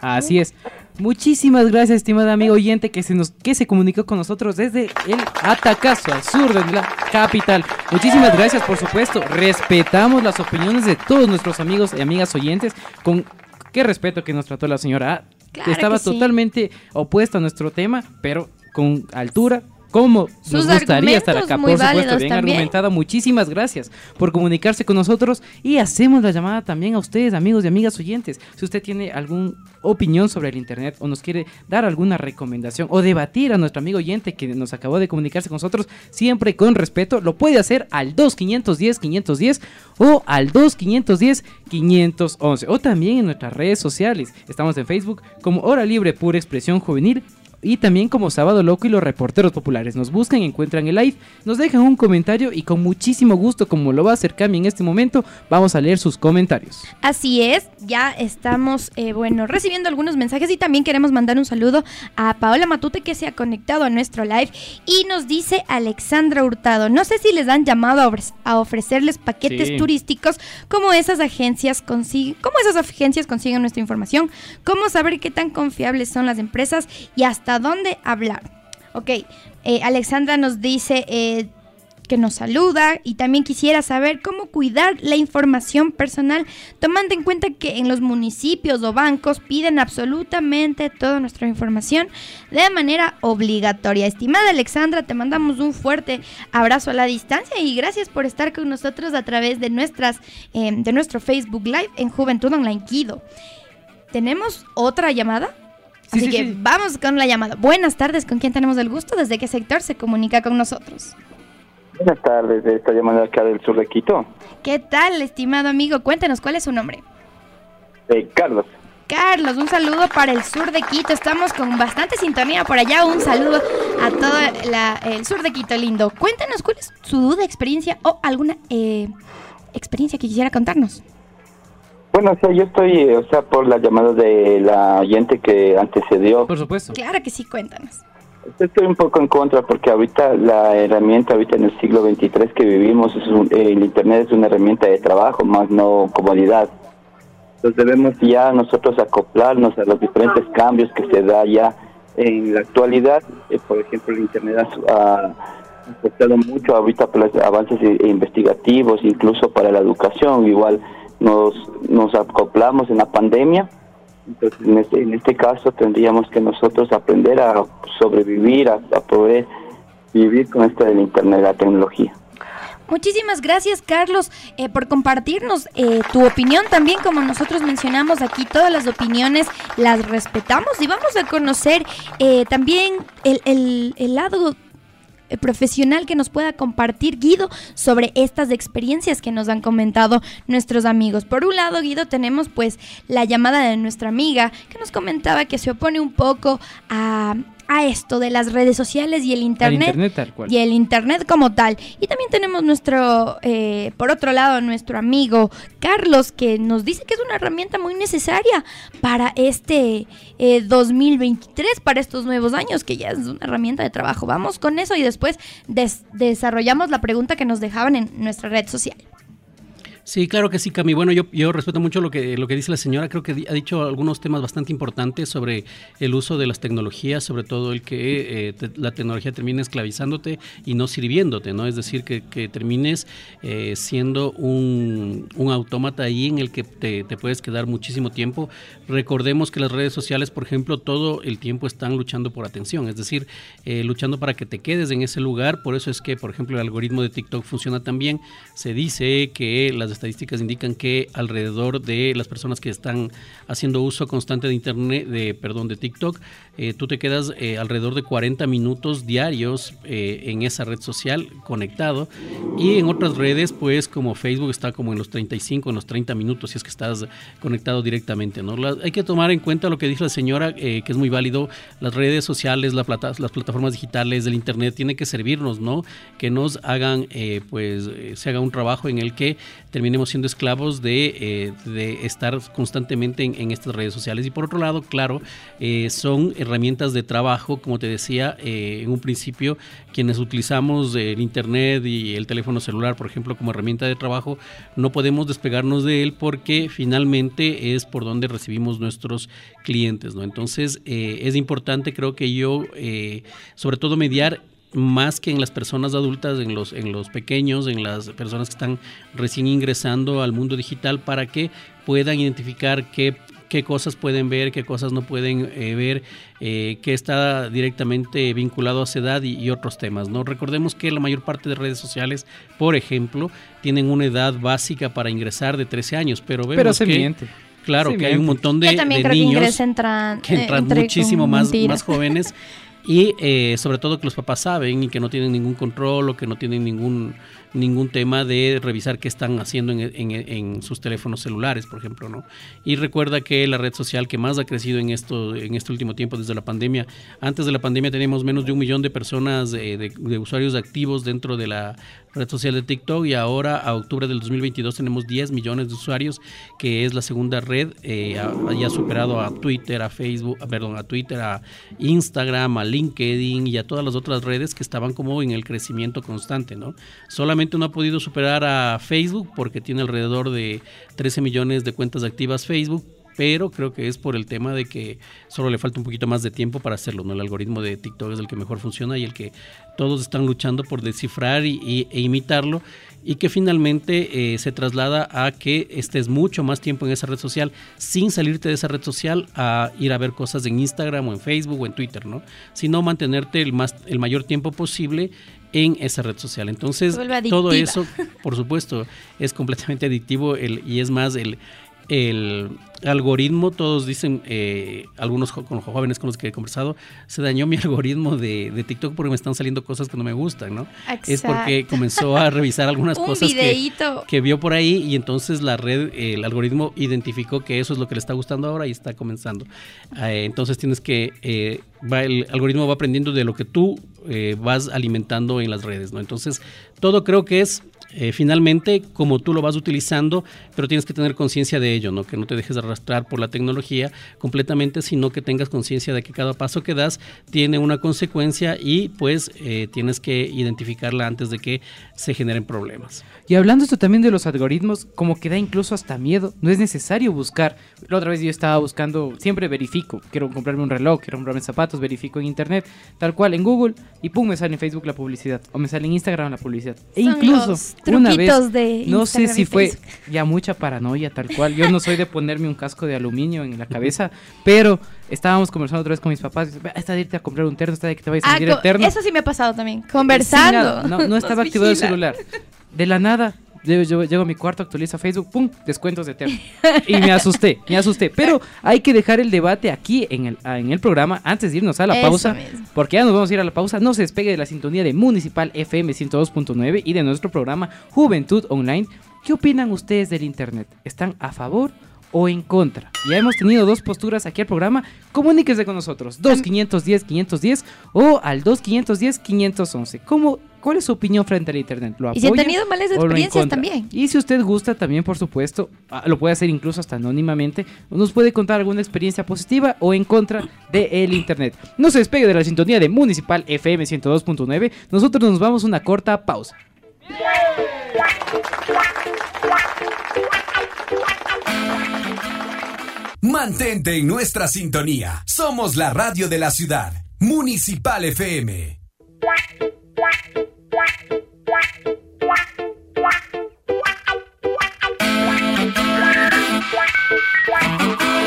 Así es. Muchísimas gracias, estimada amigo oyente, que se nos que se comunicó con nosotros desde el Atacazo, al sur de la capital. Muchísimas gracias, por supuesto. Respetamos las opiniones de todos nuestros amigos y amigas oyentes. Con qué respeto que nos trató la señora A. Claro Estaba sí. totalmente opuesta a nuestro tema, pero con altura. Como Sus nos gustaría estar acá, por supuesto, bien también. argumentada. Muchísimas gracias por comunicarse con nosotros y hacemos la llamada también a ustedes, amigos y amigas oyentes. Si usted tiene alguna opinión sobre el Internet o nos quiere dar alguna recomendación o debatir a nuestro amigo oyente que nos acabó de comunicarse con nosotros, siempre con respeto, lo puede hacer al 2510-510 o al 2510-511 o también en nuestras redes sociales. Estamos en Facebook como Hora Libre Pura Expresión Juvenil y también como Sábado Loco y los reporteros populares. Nos buscan, encuentran el live, nos dejan un comentario y con muchísimo gusto, como lo va a hacer Cami en este momento, vamos a leer sus comentarios. Así es, ya estamos, eh, bueno, recibiendo algunos mensajes y también queremos mandar un saludo a Paola Matute que se ha conectado a nuestro live y nos dice Alexandra Hurtado, no sé si les han llamado a, ofre- a ofrecerles paquetes Sí. turísticos, como esas agencias consiguen, cómo esas agencias consiguen nuestra información, cómo saber qué tan confiables son las empresas y hasta dónde hablar. Ok, eh, Alexandra nos dice... eh, que nos saluda y también quisiera saber cómo cuidar la información personal, tomando en cuenta que en los municipios o bancos piden absolutamente toda nuestra información de manera obligatoria. Estimada Alexandra, te mandamos un fuerte abrazo a la distancia y gracias por estar con nosotros a través de nuestras eh, de nuestro Facebook Live en Juventud Online Kido. ¿Tenemos otra llamada? Sí, Así sí, que sí. vamos con la llamada. Buenas tardes, ¿con quién tenemos el gusto? ¿Desde qué sector se comunica con nosotros? Buenas tardes, esta llamada acá del sur de Quito. ¿Qué tal, estimado amigo? Cuéntenos cuál es su nombre. Eh, Carlos, Carlos, un saludo para el sur de Quito. Estamos con bastante sintonía por allá. Un saludo a todo la- el sur de Quito lindo. Cuéntenos cuál es su duda, experiencia o alguna eh, experiencia que quisiera contarnos. Bueno, o sea, yo estoy, eh, o sea, por la llamada de la oyente que antecedió, Por supuesto. Claro que sí, cuéntanos. estoy un poco en contra porque ahorita la herramienta, ahorita en el siglo XXIII que vivimos, es un- eh, el Internet es una herramienta de trabajo, más no comodidad. Entonces debemos ya nosotros acoplarnos a los diferentes cambios que se da ya en la actualidad. Eh, por ejemplo, el Internet ha, afectado mucho ahorita por los avances i- investigativos, incluso para la educación. Igual nos, nos acoplamos en la pandemia. Entonces, en este, en este caso tendríamos que nosotros aprender a sobrevivir, a, a poder vivir con esto del Internet, la tecnología. Muchísimas gracias, Carlos, eh, por compartirnos eh, tu opinión. También, como nosotros mencionamos aquí, todas las opiniones las respetamos y vamos a conocer eh, también el, el- el lado profesional que nos pueda compartir Guido sobre estas experiencias que nos han comentado nuestros amigos. Por un lado, Guido, tenemos pues la llamada de nuestra amiga que nos comentaba que se opone un poco a, a esto de las redes sociales y el internet internet tal cual. y el internet como tal. Y también tenemos nuestro, eh, por otro lado, nuestro amigo Carlos, que nos dice que es una herramienta muy necesaria para este eh, 2023, para estos nuevos años, que ya es una herramienta de trabajo. Vamos con eso y después des- desarrollamos la pregunta que nos dejaban en nuestra red social. Sí, claro que sí, Cami. Bueno, yo, respeto mucho lo que, dice la señora. Creo que ha dicho algunos temas bastante importantes sobre el uso de las tecnologías, sobre todo el que eh, la tecnología termine esclavizándote y no sirviéndote, ¿no? Es decir, que, termines eh, siendo un, un autómata ahí en el que te, te puedes quedar muchísimo tiempo. Recordemos que las redes sociales, por ejemplo, todo el tiempo están luchando por atención, es decir, eh, luchando para que te quedes en ese lugar. Por eso es que, por ejemplo, el algoritmo de TikTok funciona tan bien. Se dice que las estadísticas indican que alrededor de las personas que están haciendo uso constante de internet, de perdón, de TikTok, eh, tú te quedas eh, alrededor de 40 minutos diarios eh, en esa red social conectado y en otras redes, pues como Facebook está como en los 35, en los 30 minutos si es que estás conectado directamente, ¿no? La- hay que tomar en cuenta lo que dijo la señora, eh, que es muy válido, las redes sociales, la plata- las plataformas digitales del internet tienen que servirnos, ¿no? Que nos hagan, eh, pues, eh, se haga un trabajo en el que terminemos siendo esclavos de, eh, estar constantemente en, estas redes sociales. Y por otro lado, claro, eh, son herramientas de trabajo, como te decía eh, en un principio, quienes utilizamos el internet y el teléfono celular, por ejemplo, como herramienta de trabajo, no podemos despegarnos de él porque finalmente es por donde recibimos nuestros clientes, ¿no? Entonces es importante, creo que yo, sobre todo mediar más que en las personas adultas, en los, en los pequeños, en las personas que están recién ingresando al mundo digital para que puedan identificar qué, qué cosas pueden ver, qué cosas no pueden eh, ver, eh, qué está directamente vinculado a esa edad y, y otros temas. ¿no? Recordemos que la mayor parte de redes sociales, por ejemplo, tienen una edad básica para ingresar de 13 años, pero vemos Pero se que... miente. Claro, Se que hay un montón de, Yo también de creo niños que ingresa entran, que entran eh, entre muchísimo más, más jóvenes y eh, sobre todo que los papás saben y que no tienen ningún control o que no tienen ningún ningún tema de revisar qué están haciendo en, en- en sus teléfonos celulares, por ejemplo, ¿no? Y recuerda que la red social que más ha crecido en esto en este último tiempo desde la pandemia, antes de la pandemia teníamos menos de un millón de personas eh, de, usuarios activos dentro de la red social de TikTok y ahora a octubre del 2022 tenemos 10 millones de usuarios, que es la segunda red, eh, ha- superado a Twitter, a Facebook, perdón, a Twitter, a Instagram, a LinkedIn y a todas las otras redes que estaban como en el crecimiento constante, ¿no? Solamente no ha podido superar a Facebook porque tiene alrededor de 13 millones de cuentas activas Facebook, pero creo que es por el tema de que solo le falta un poquito más de tiempo para hacerlo, ¿no? El algoritmo de TikTok es el que mejor funciona y el que todos están luchando por descifrar y, e imitarlo y que finalmente eh, se traslada a que estés mucho más tiempo en esa red social sin salirte de esa red social a ir a ver cosas en Instagram o en Facebook o en Twitter, ¿no? Sino mantenerte el, más, el mayor tiempo posible en esa red social. Entonces, todo eso, por supuesto, es completamente adictivo el, y es más el, el algoritmo, todos dicen, eh, algunos jo- con los jóvenes con los que he conversado, se dañó mi algoritmo de, de TikTok porque me están saliendo cosas que no me gustan, ¿no? Es porque Exacto. comenzó a revisar algunas Un cosas que, que vio por ahí y entonces la red, eh, el algoritmo identificó que eso es lo que le está gustando ahora y está comenzando. Eh, entonces tienes que, eh, va, el algoritmo va aprendiendo de lo que tú eh, vas alimentando en las redes, ¿no? Entonces todo creo que es eh, finalmente como tú lo vas utilizando, pero tienes que tener conciencia de ello, ¿no? Que no te dejes arrastrar por la tecnología completamente, sino que tengas conciencia de que cada paso que das tiene una consecuencia y pues eh, tienes que identificarla antes de que se generen problemas. Y hablando esto también de los algoritmos, como que da incluso hasta miedo, no es necesario buscar. La otra vez yo estaba buscando, siempre verifico, quiero comprarme un reloj, quiero comprarme zapatos, verifico en internet, tal cual en Google, y pum, me sale en Facebook la publicidad, o me sale en Instagram la publicidad. E incluso, los una vez, de no sé si fue ya mucha paranoia, tal cual, yo no soy de ponerme un casco de aluminio en la cabeza, pero estábamos conversando otra vez con mis papás, y dice, "Ve, esta de irte a comprar un terno, esta de que te vayas a Ah, co- eterno. eso sí me ha pasado también. Sí, Conversando. nada, no, no estaba activado el celular. De la nada, yo, yo- llego a mi cuarto, actualizo Facebook, ¡pum! Descuentos de Eterno. Y me asusté, me asusté. Pero hay que dejar el debate aquí en el, ah, en el programa antes de irnos a la Eso pausa. mismo. Porque ya nos vamos a ir a la pausa. No se despegue de la sintonía de Municipal FM 102.9 y de nuestro programa Juventud Online. ¿Qué opinan ustedes del Internet? ¿Están a favor o en contra? Ya hemos tenido dos posturas aquí al programa. Comuníquese con nosotros. 2-510-510 o al 2-510-511. ¿Cómo, ¿Cuál es su opinión frente al Internet? ¿Lo y si han tenido malas experiencias también. Y si usted gusta también, por supuesto, ah, lo puede hacer incluso hasta anónimamente, nos puede contar alguna experiencia positiva o en contra del el Internet. No se despegue de la sintonía de Municipal FM 102.9. Nosotros nos vamos a una corta pausa. Mantente en nuestra sintonía. Somos la radio de la ciudad. Municipal FM. Thank you.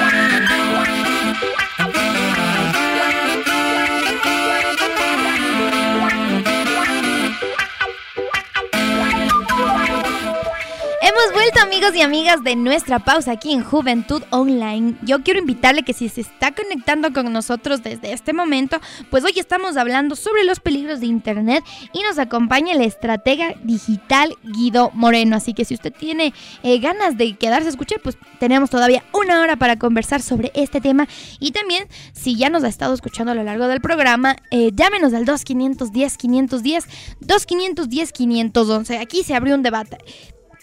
Hemos vuelto amigos y amigas de nuestra pausa aquí en Juventud Online. Yo quiero invitarle que si se está conectando con nosotros desde este momento, pues hoy estamos hablando sobre los peligros de Internet y nos acompaña el estratega digital Guido Moreno. Así que si usted tiene eh, ganas de quedarse a escuchar, pues tenemos todavía una hora para conversar sobre este tema. Y también, si ya nos ha estado escuchando a lo largo del programa, eh, llámenos al 2510 510 2510 511. Aquí se abrió un debate.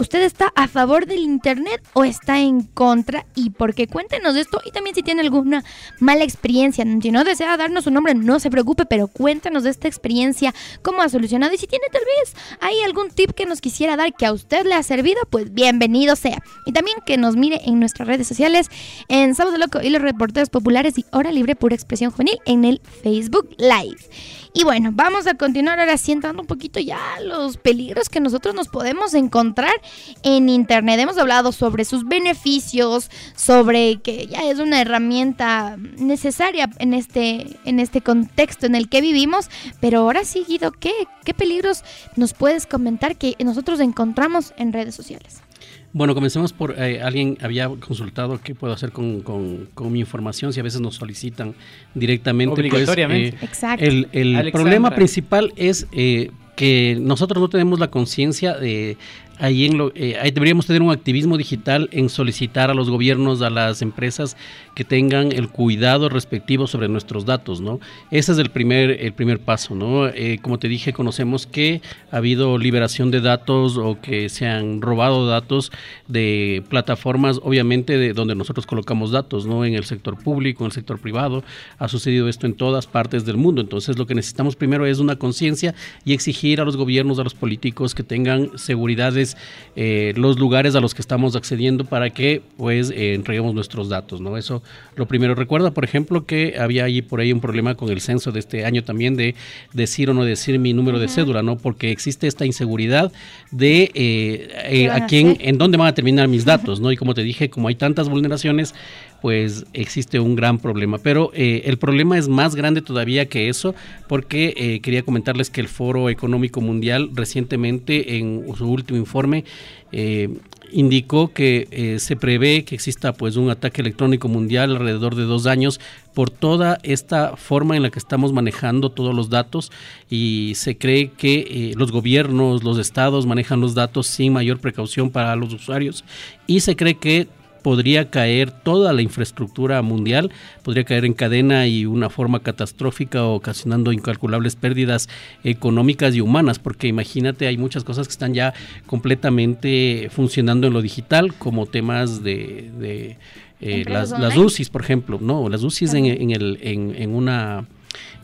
¿Usted está a favor del Internet o está en contra? ¿Y por qué? Cuéntenos esto y también si tiene alguna mala experiencia. Si no desea darnos su nombre, no se preocupe, pero cuéntenos de esta experiencia, cómo ha solucionado y si tiene tal vez hay algún tip que nos quisiera dar que a usted le ha servido, pues bienvenido sea. Y también que nos mire en nuestras redes sociales, en Sábado Loco y los reporteros populares y Hora Libre Pura Expresión Juvenil en el Facebook Live. Y bueno, vamos a continuar ahora sientando un poquito ya los peligros que nosotros nos podemos encontrar en Internet. Hemos hablado sobre sus beneficios, sobre que ya es una herramienta necesaria en este, en este contexto en el que vivimos. Pero ahora sí, Guido, ¿qué, qué peligros nos puedes comentar que nosotros encontramos en redes sociales? Bueno, comencemos por, eh, alguien había consultado qué puedo hacer con, con, con, mi información si a veces nos solicitan directamente. Pues, Obligatoriamente. eh, Exacto. el el problema principal es eh, que nosotros no tenemos la conciencia de ahí en lo eh, ahí deberíamos tener un activismo digital en solicitar a los gobiernos a las empresas que tengan el cuidado respectivo sobre nuestros datos no ese es el primer el primer paso no Eh, como te dije conocemos que ha habido liberación de datos o que se han robado datos de plataformas obviamente de donde nosotros colocamos datos no en el sector público en el sector privado. Ha sucedido esto en todas partes del mundo. Entonces lo que necesitamos primero es una conciencia y exigir a los gobiernos a los políticos que tengan seguridades eh, los lugares a los que estamos accediendo para que pues eh, entreguemos nuestros datos, ¿no? Eso lo primero. Recuerda, por ejemplo, que había allí por ahí un problema con el censo de este año también de decir o no decir mi número de cédula, ¿no? Porque existe esta inseguridad de eh, eh, ¿Qué van a quién, en dónde van a terminar mis datos, ¿no? Y como te dije, como hay tantas vulneraciones, pues existe un gran problema. Pero eh, el problema es más grande todavía que eso, porque eh, quería comentarles que el Foro Económico Mundial recientemente en su último informe eh, indicó que eh, se prevé que exista pues un ataque electrónico mundial alrededor de dos años por toda esta forma en la que estamos manejando todos los datos y se cree que eh, los gobiernos, los estados manejan los datos sin mayor precaución para los usuarios y se cree que podría caer toda la infraestructura mundial, podría caer en cadena y una forma catastrófica, ocasionando incalculables pérdidas económicas y humanas, porque imagínate, hay muchas cosas que están ya completamente funcionando en lo digital, como temas de, de, eh, las, las. UCIs, por ejemplo, no, las UCIs en, en el, en, en una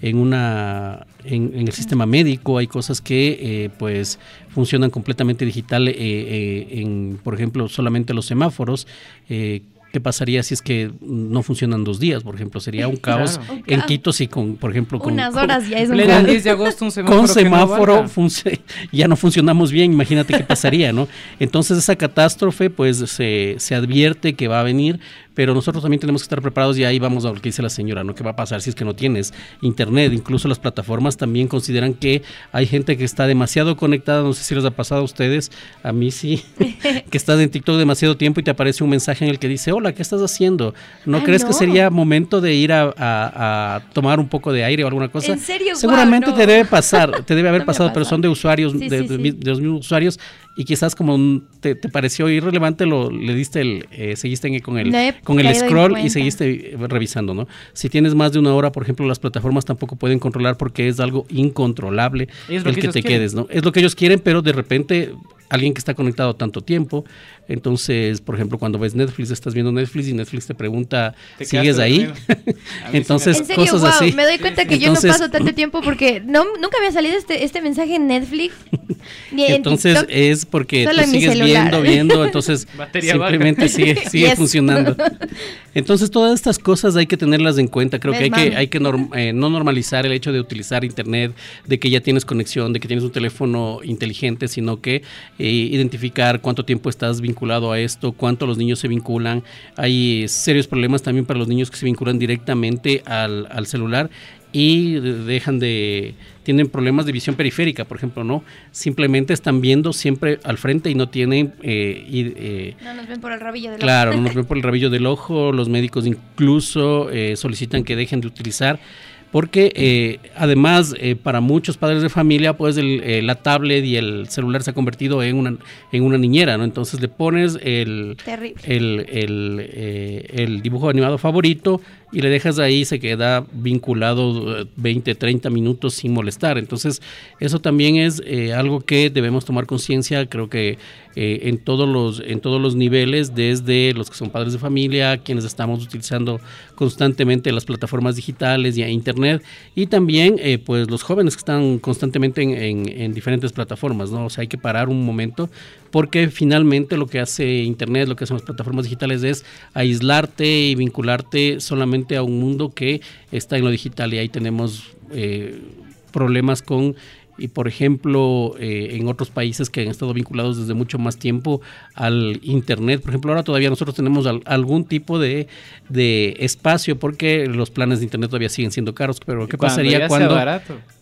en una en, en el sistema médico hay cosas que eh, pues funcionan completamente digital eh, eh, en por ejemplo solamente los semáforos eh, ¿Qué pasaría si es que no funcionan dos días? Por ejemplo, sería un caos Claro. En. Quito si con, por ejemplo, con, Unas con- horas ya es un Plena caos. 10 de agosto, un semáforo. con no semáforo func- ya no funcionamos bien, imagínate qué pasaría, ¿no? Entonces esa catástrofe pues se, se advierte que va a venir, pero nosotros también tenemos que estar preparados y ahí vamos a lo que dice la señora, ¿no? ¿Qué va a pasar si es que no tienes internet? Incluso las plataformas también consideran que hay gente que está demasiado conectada, no sé si les ha pasado a ustedes, a mí sí, que estás en TikTok demasiado tiempo y te aparece un mensaje en el que dice, hola, ¿qué estás haciendo? ¿No Ay, crees que sería momento de ir a, a- a tomar un poco de aire o alguna cosa? ¿En serio? Seguramente no. te debe pasar, te debe haber No pasado, pero son de usuarios, Sí, de, sí, sí. de los mismos usuarios y quizás como un- te, te pareció irrelevante, lo, le diste el, eh, seguiste en- con el, con el scroll y seguiste revisando, ¿no? Si tienes más de una hora, por ejemplo, las plataformas tampoco pueden controlar porque es algo incontrolable Es lo el que te quieren. quedes, ¿no? Es lo que ellos quieren, pero de repente alguien que está conectado tanto tiempo, entonces, por ejemplo, cuando ves Netflix, estás viendo Netflix y Netflix te pregunta, Te ¿sigues ahí? entonces, En serio, cosas wow, así. me doy cuenta que yo Entonces- no paso tanto tiempo porque no, nunca había salido este, este mensaje en Netflix Ni en Entonces TikTok. es porque Solo tú en mi sigues celular. viendo, viendo, entonces Batería baja. simplemente sigue, sigue Yes. funcionando. Entonces todas estas cosas hay que tenerlas en cuenta. Creo ¿Ves, que hay mami? que, hay que norm- eh, no normalizar el hecho de utilizar internet, de que ya tienes conexión, de que tienes un teléfono inteligente, sino que eh, identificar cuánto tiempo estás vinculado a esto, cuánto los niños se vinculan. Hay serios problemas también para los niños que se vinculan directamente al, al celular y de- dejan de tienen problemas de visión periférica, por ejemplo, no simplemente están viendo siempre al frente y no tienen eh, y, eh, No nos ven por el rabillo del Claro, no nos ven por el rabillo del ojo, los médicos incluso eh, solicitan que dejen de utilizar, porque eh, además eh, para muchos padres de familia, pues el, eh, la tablet y el celular se ha convertido en una, en una niñera, ¿no? Entonces le pones el, el, eh, el dibujo animado favorito y le dejas ahí, se queda vinculado eh, 20, 30 minutos sin molestar. Entonces, eso también es eh, algo que debemos tomar conciencia, creo que eh, en, todos los, en todos los niveles, desde los que son padres de familia, quienes estamos utilizando constantemente las plataformas digitales y a internet, y también eh, pues los jóvenes que están constantemente en, en- en diferentes plataformas, ¿no? O sea, hay que parar un momento porque finalmente lo que hace Internet, lo que hacen las plataformas digitales es aislarte y vincularte solamente a un mundo que está en lo digital. Y ahí tenemos eh, problemas con y por ejemplo eh, en otros países que han estado vinculados desde mucho más tiempo al internet. Por ejemplo ahora todavía nosotros tenemos al- algún tipo de, de espacio porque los planes de internet todavía siguen siendo caros pero qué pasaría cuando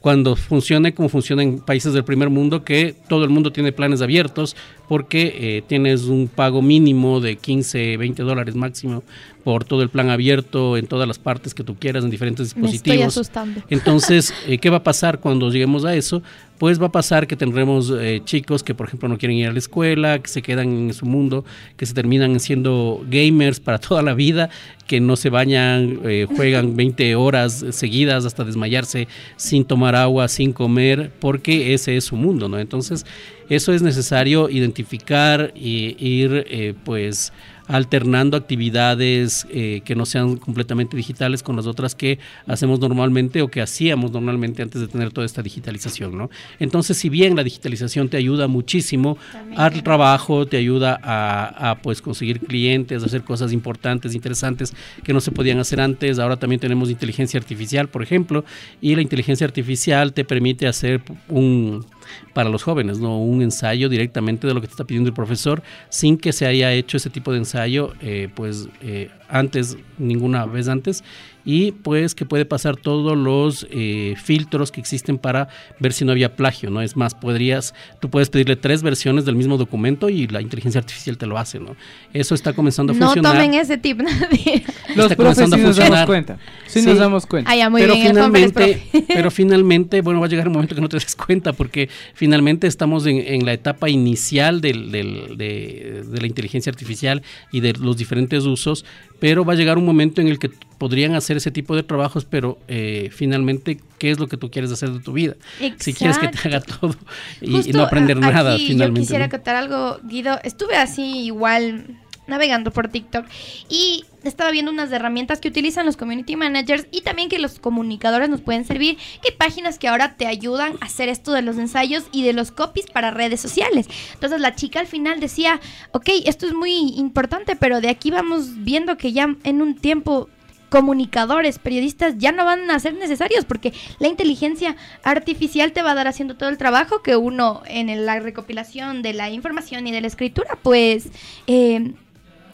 cuando funcione como funciona en países del primer mundo, que todo el mundo tiene planes abiertos porque eh, tienes un pago mínimo de 15, 20 dólares máximo por todo el plan abierto en todas las partes que tú quieras, en diferentes Me estoy dispositivos. asustando. Entonces, eh, ¿qué va a pasar cuando lleguemos a eso? Pues va a pasar que tendremos eh, chicos que, por ejemplo, no quieren ir a la escuela, que se quedan en su mundo, que se terminan siendo gamers para toda la vida, que no se bañan, eh, juegan 20 horas seguidas hasta desmayarse sin tomar agua, sin comer, porque ese es su mundo, ¿no? Entonces, eso es necesario identificar y ir, eh, pues, alternando actividades eh, que no sean completamente digitales con las otras que hacemos normalmente o que hacíamos normalmente antes de tener toda esta digitalización, ¿no? Entonces, si bien la digitalización te ayuda muchísimo al trabajo, te ayuda a, a, pues conseguir clientes, a hacer cosas importantes, interesantes que no se podían hacer antes, ahora también tenemos inteligencia artificial, por ejemplo, y la inteligencia artificial te permite hacer un para los jóvenes, ¿no? Un ensayo directamente de lo que te está pidiendo el profesor, sin que se haya hecho ese tipo de ensayo, eh, pues eh, antes, ninguna vez antes, y pues que puede pasar todos los eh, filtros que existen para ver si no había plagio, ¿no? Es más, podrías, tú puedes pedirle tres versiones del mismo documento y la inteligencia artificial te lo hace, ¿no? Eso está comenzando a No funcionar. tomen ese tip, nadie. Los Está profes sí comenzando a nos damos funcionar. cuenta. Sí, Sí. nos damos cuenta. Ah, ya, muy pero bien. finalmente, profe. pero finalmente, bueno, va a llegar un momento que no te des cuenta porque finalmente estamos en, en la etapa inicial del- del- de, de la inteligencia artificial y de los diferentes usos, pero va a llegar un momento en el que podrían hacer ese tipo de trabajos, pero eh, finalmente, ¿qué es lo que tú quieres hacer de tu vida? Si quieres que te haga todo y, no aprender nada finalmente. Yo quisiera ¿no? contar algo, Guido. Estuve así igual navegando por TikTok y estaba viendo unas herramientas que utilizan los community managers y también que los comunicadores nos pueden servir, que páginas que ahora te ayudan a hacer esto de los ensayos y de los copies para redes sociales. Entonces la chica al final decía, ok, esto es muy importante, pero de aquí vamos viendo que ya en un tiempo comunicadores, periodistas ya no van a ser necesarios porque la inteligencia artificial te va a dar haciendo todo el trabajo que uno en la recopilación de la información y de la escritura, pues eh,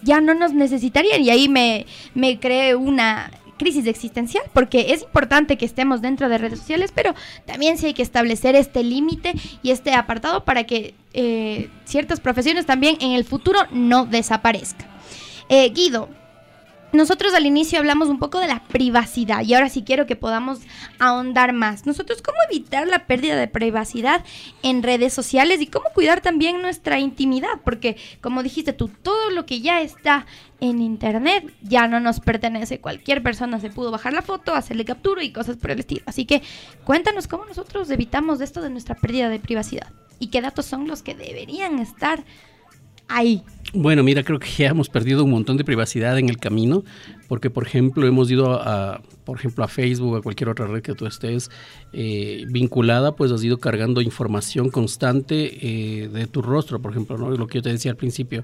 ya no nos necesitarían. Y ahí me, me creé una crisis existencial porque es importante que estemos dentro de redes sociales, pero también sí hay que establecer este límite y este apartado para que eh, ciertas profesiones también en el futuro no desaparezcan. Eh, Guido, nosotros al inicio hablamos un poco de la privacidad y ahora sí quiero que podamos ahondar más. Nosotros, ¿cómo evitar la pérdida de privacidad en redes sociales y cómo cuidar también nuestra intimidad? Porque, como dijiste tú, todo lo que ya está en internet ya no nos pertenece. Cualquier persona se pudo bajar la foto, hacerle captura y cosas por el estilo. Así que cuéntanos cómo nosotros evitamos esto de nuestra pérdida de privacidad y qué datos son los que deberían estar ahí. Bueno, mira, creo que ya hemos perdido un montón de privacidad en el camino, porque por ejemplo hemos ido a, por ejemplo, a Facebook, a cualquier otra red que tú estés eh, vinculada, pues has ido cargando información constante eh, de tu rostro, por ejemplo, ¿no? Lo que yo te decía al principio.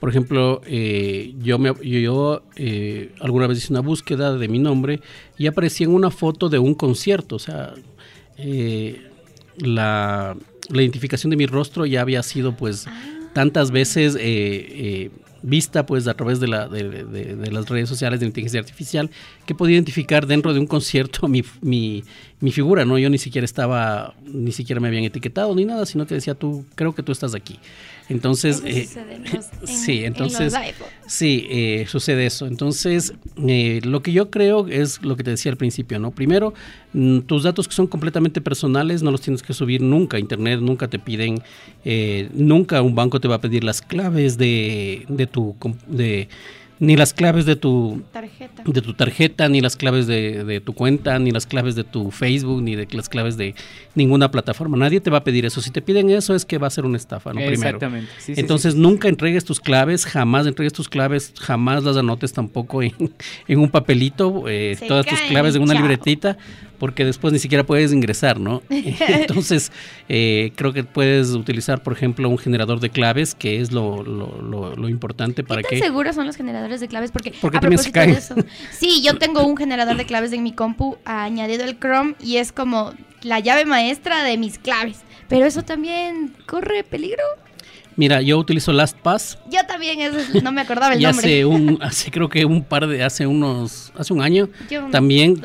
Por ejemplo, eh, yo, me, yo, alguna vez hice una búsqueda de mi nombre y aparecía en una foto de un concierto, o sea, la, la identificación de mi rostro ya había sido pues tantas veces eh, eh, vista pues a través de, la, de, las redes sociales de inteligencia artificial que podía identificar dentro de un concierto mi, mi, mi, figura, ¿no? Yo ni siquiera estaba, ni siquiera me habían etiquetado ni nada, sino que decía tú, creo que tú estás aquí. Entonces, eh, sí, entonces, sí, eh, sucede eso. Entonces, eh, lo que yo creo es lo que te decía al principio, ¿no? Primero, mm, tus datos que son completamente personales no los tienes que subir nunca a Internet, nunca te piden, nunca un banco te va a pedir las claves de, de tu... De, ni las claves de tu tarjeta, de tu tarjeta ni las claves de, tu cuenta, ni las claves de tu Facebook, ni de las claves de ninguna plataforma. Nadie te va a pedir eso. Si te piden eso es que va a ser una estafa, ¿no? Exactamente. Entonces nunca entregues tus claves, jamás entregues tus claves, jamás las anotes tampoco en, un papelito, eh, todas tus claves en una libretita, porque después ni siquiera puedes ingresar, ¿no? Entonces, eh, creo que puedes utilizar, por ejemplo, un generador de claves, que es lo, lo, lo, importante para ¿Qué tan que... seguros son los generadores de claves? Porque, porque también se caen. sí, yo tengo un generador de claves en mi compu añadido el Chrome y es como la llave maestra de mis claves. Pero eso también corre peligro. Mira, yo utilizo LastPass. Yo también, no me acordaba el y nombre. hace un, hace creo que un par de, hace unos, hace un año, también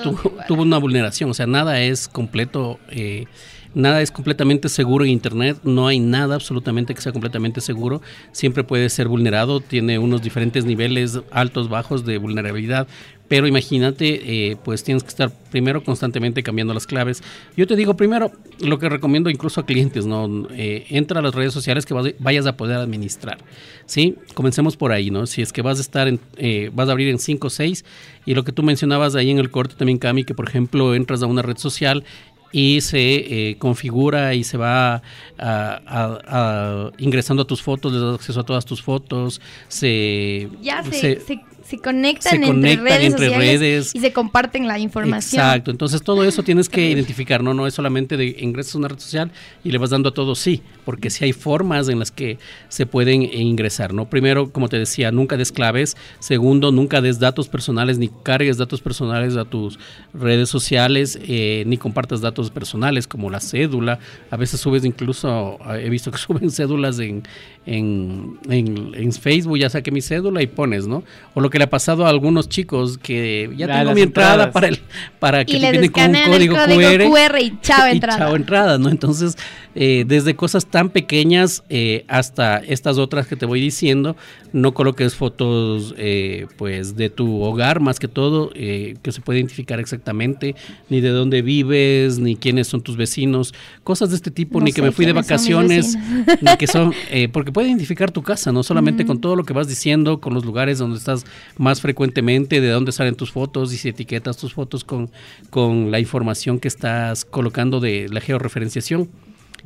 tuvo una vulneración. O sea, nada es completo, eh, nada es completamente seguro en Internet. No hay nada absolutamente que sea completamente seguro. Siempre puede ser vulnerado. Tiene unos diferentes niveles altos, bajos de vulnerabilidad. Pero imagínate, eh, pues tienes que estar primero constantemente cambiando las claves. Yo te digo primero, lo que recomiendo incluso a clientes, ¿no? Eh, entra a las redes sociales que vayas a poder administrar, ¿sí? Comencemos por ahí, ¿no? Si es que vas a estar, eh, vas a abrir en 5 o 6, y lo que tú mencionabas ahí en el corte también, Cami, que por ejemplo entras a una red social y se configura y se va ingresando a tus fotos, le das acceso a todas tus fotos, se... Ya se se conectan, entre, redes, y se comparten la información. Exacto, entonces todo eso tienes que identificar, no no es solamente de ingresas a una red social y le vas dando a todo sí, porque sí hay formas en las que se pueden ingresar, ¿no? Primero, como te decía, nunca des claves, segundo, nunca des datos personales ni cargues datos personales a tus redes sociales, eh, ni compartas datos personales como la cédula, a veces subes incluso, he visto que suben cédulas en, en, en, Facebook, ya saqué mi cédula y pones, ¿no? O lo que le ha pasado a algunos chicos que ya tengo mi entrada para el para que te vienen con un código, QR, y chao entrada. chao entrada, ¿no? Entonces, eh, desde cosas tan pequeñas eh, hasta estas otras que te voy diciendo, no coloques fotos eh, pues de tu hogar más que todo, que se puede identificar exactamente, ni de dónde vives, ni quiénes son tus vecinos, cosas de este tipo, ni que me fui de vacaciones, ni que son, porque puede identificar tu casa, no solamente con todo lo que vas diciendo, con los lugares donde estás más frecuentemente, de dónde salen tus fotos y si etiquetas tus fotos con, con la información que estás colocando de la georreferenciación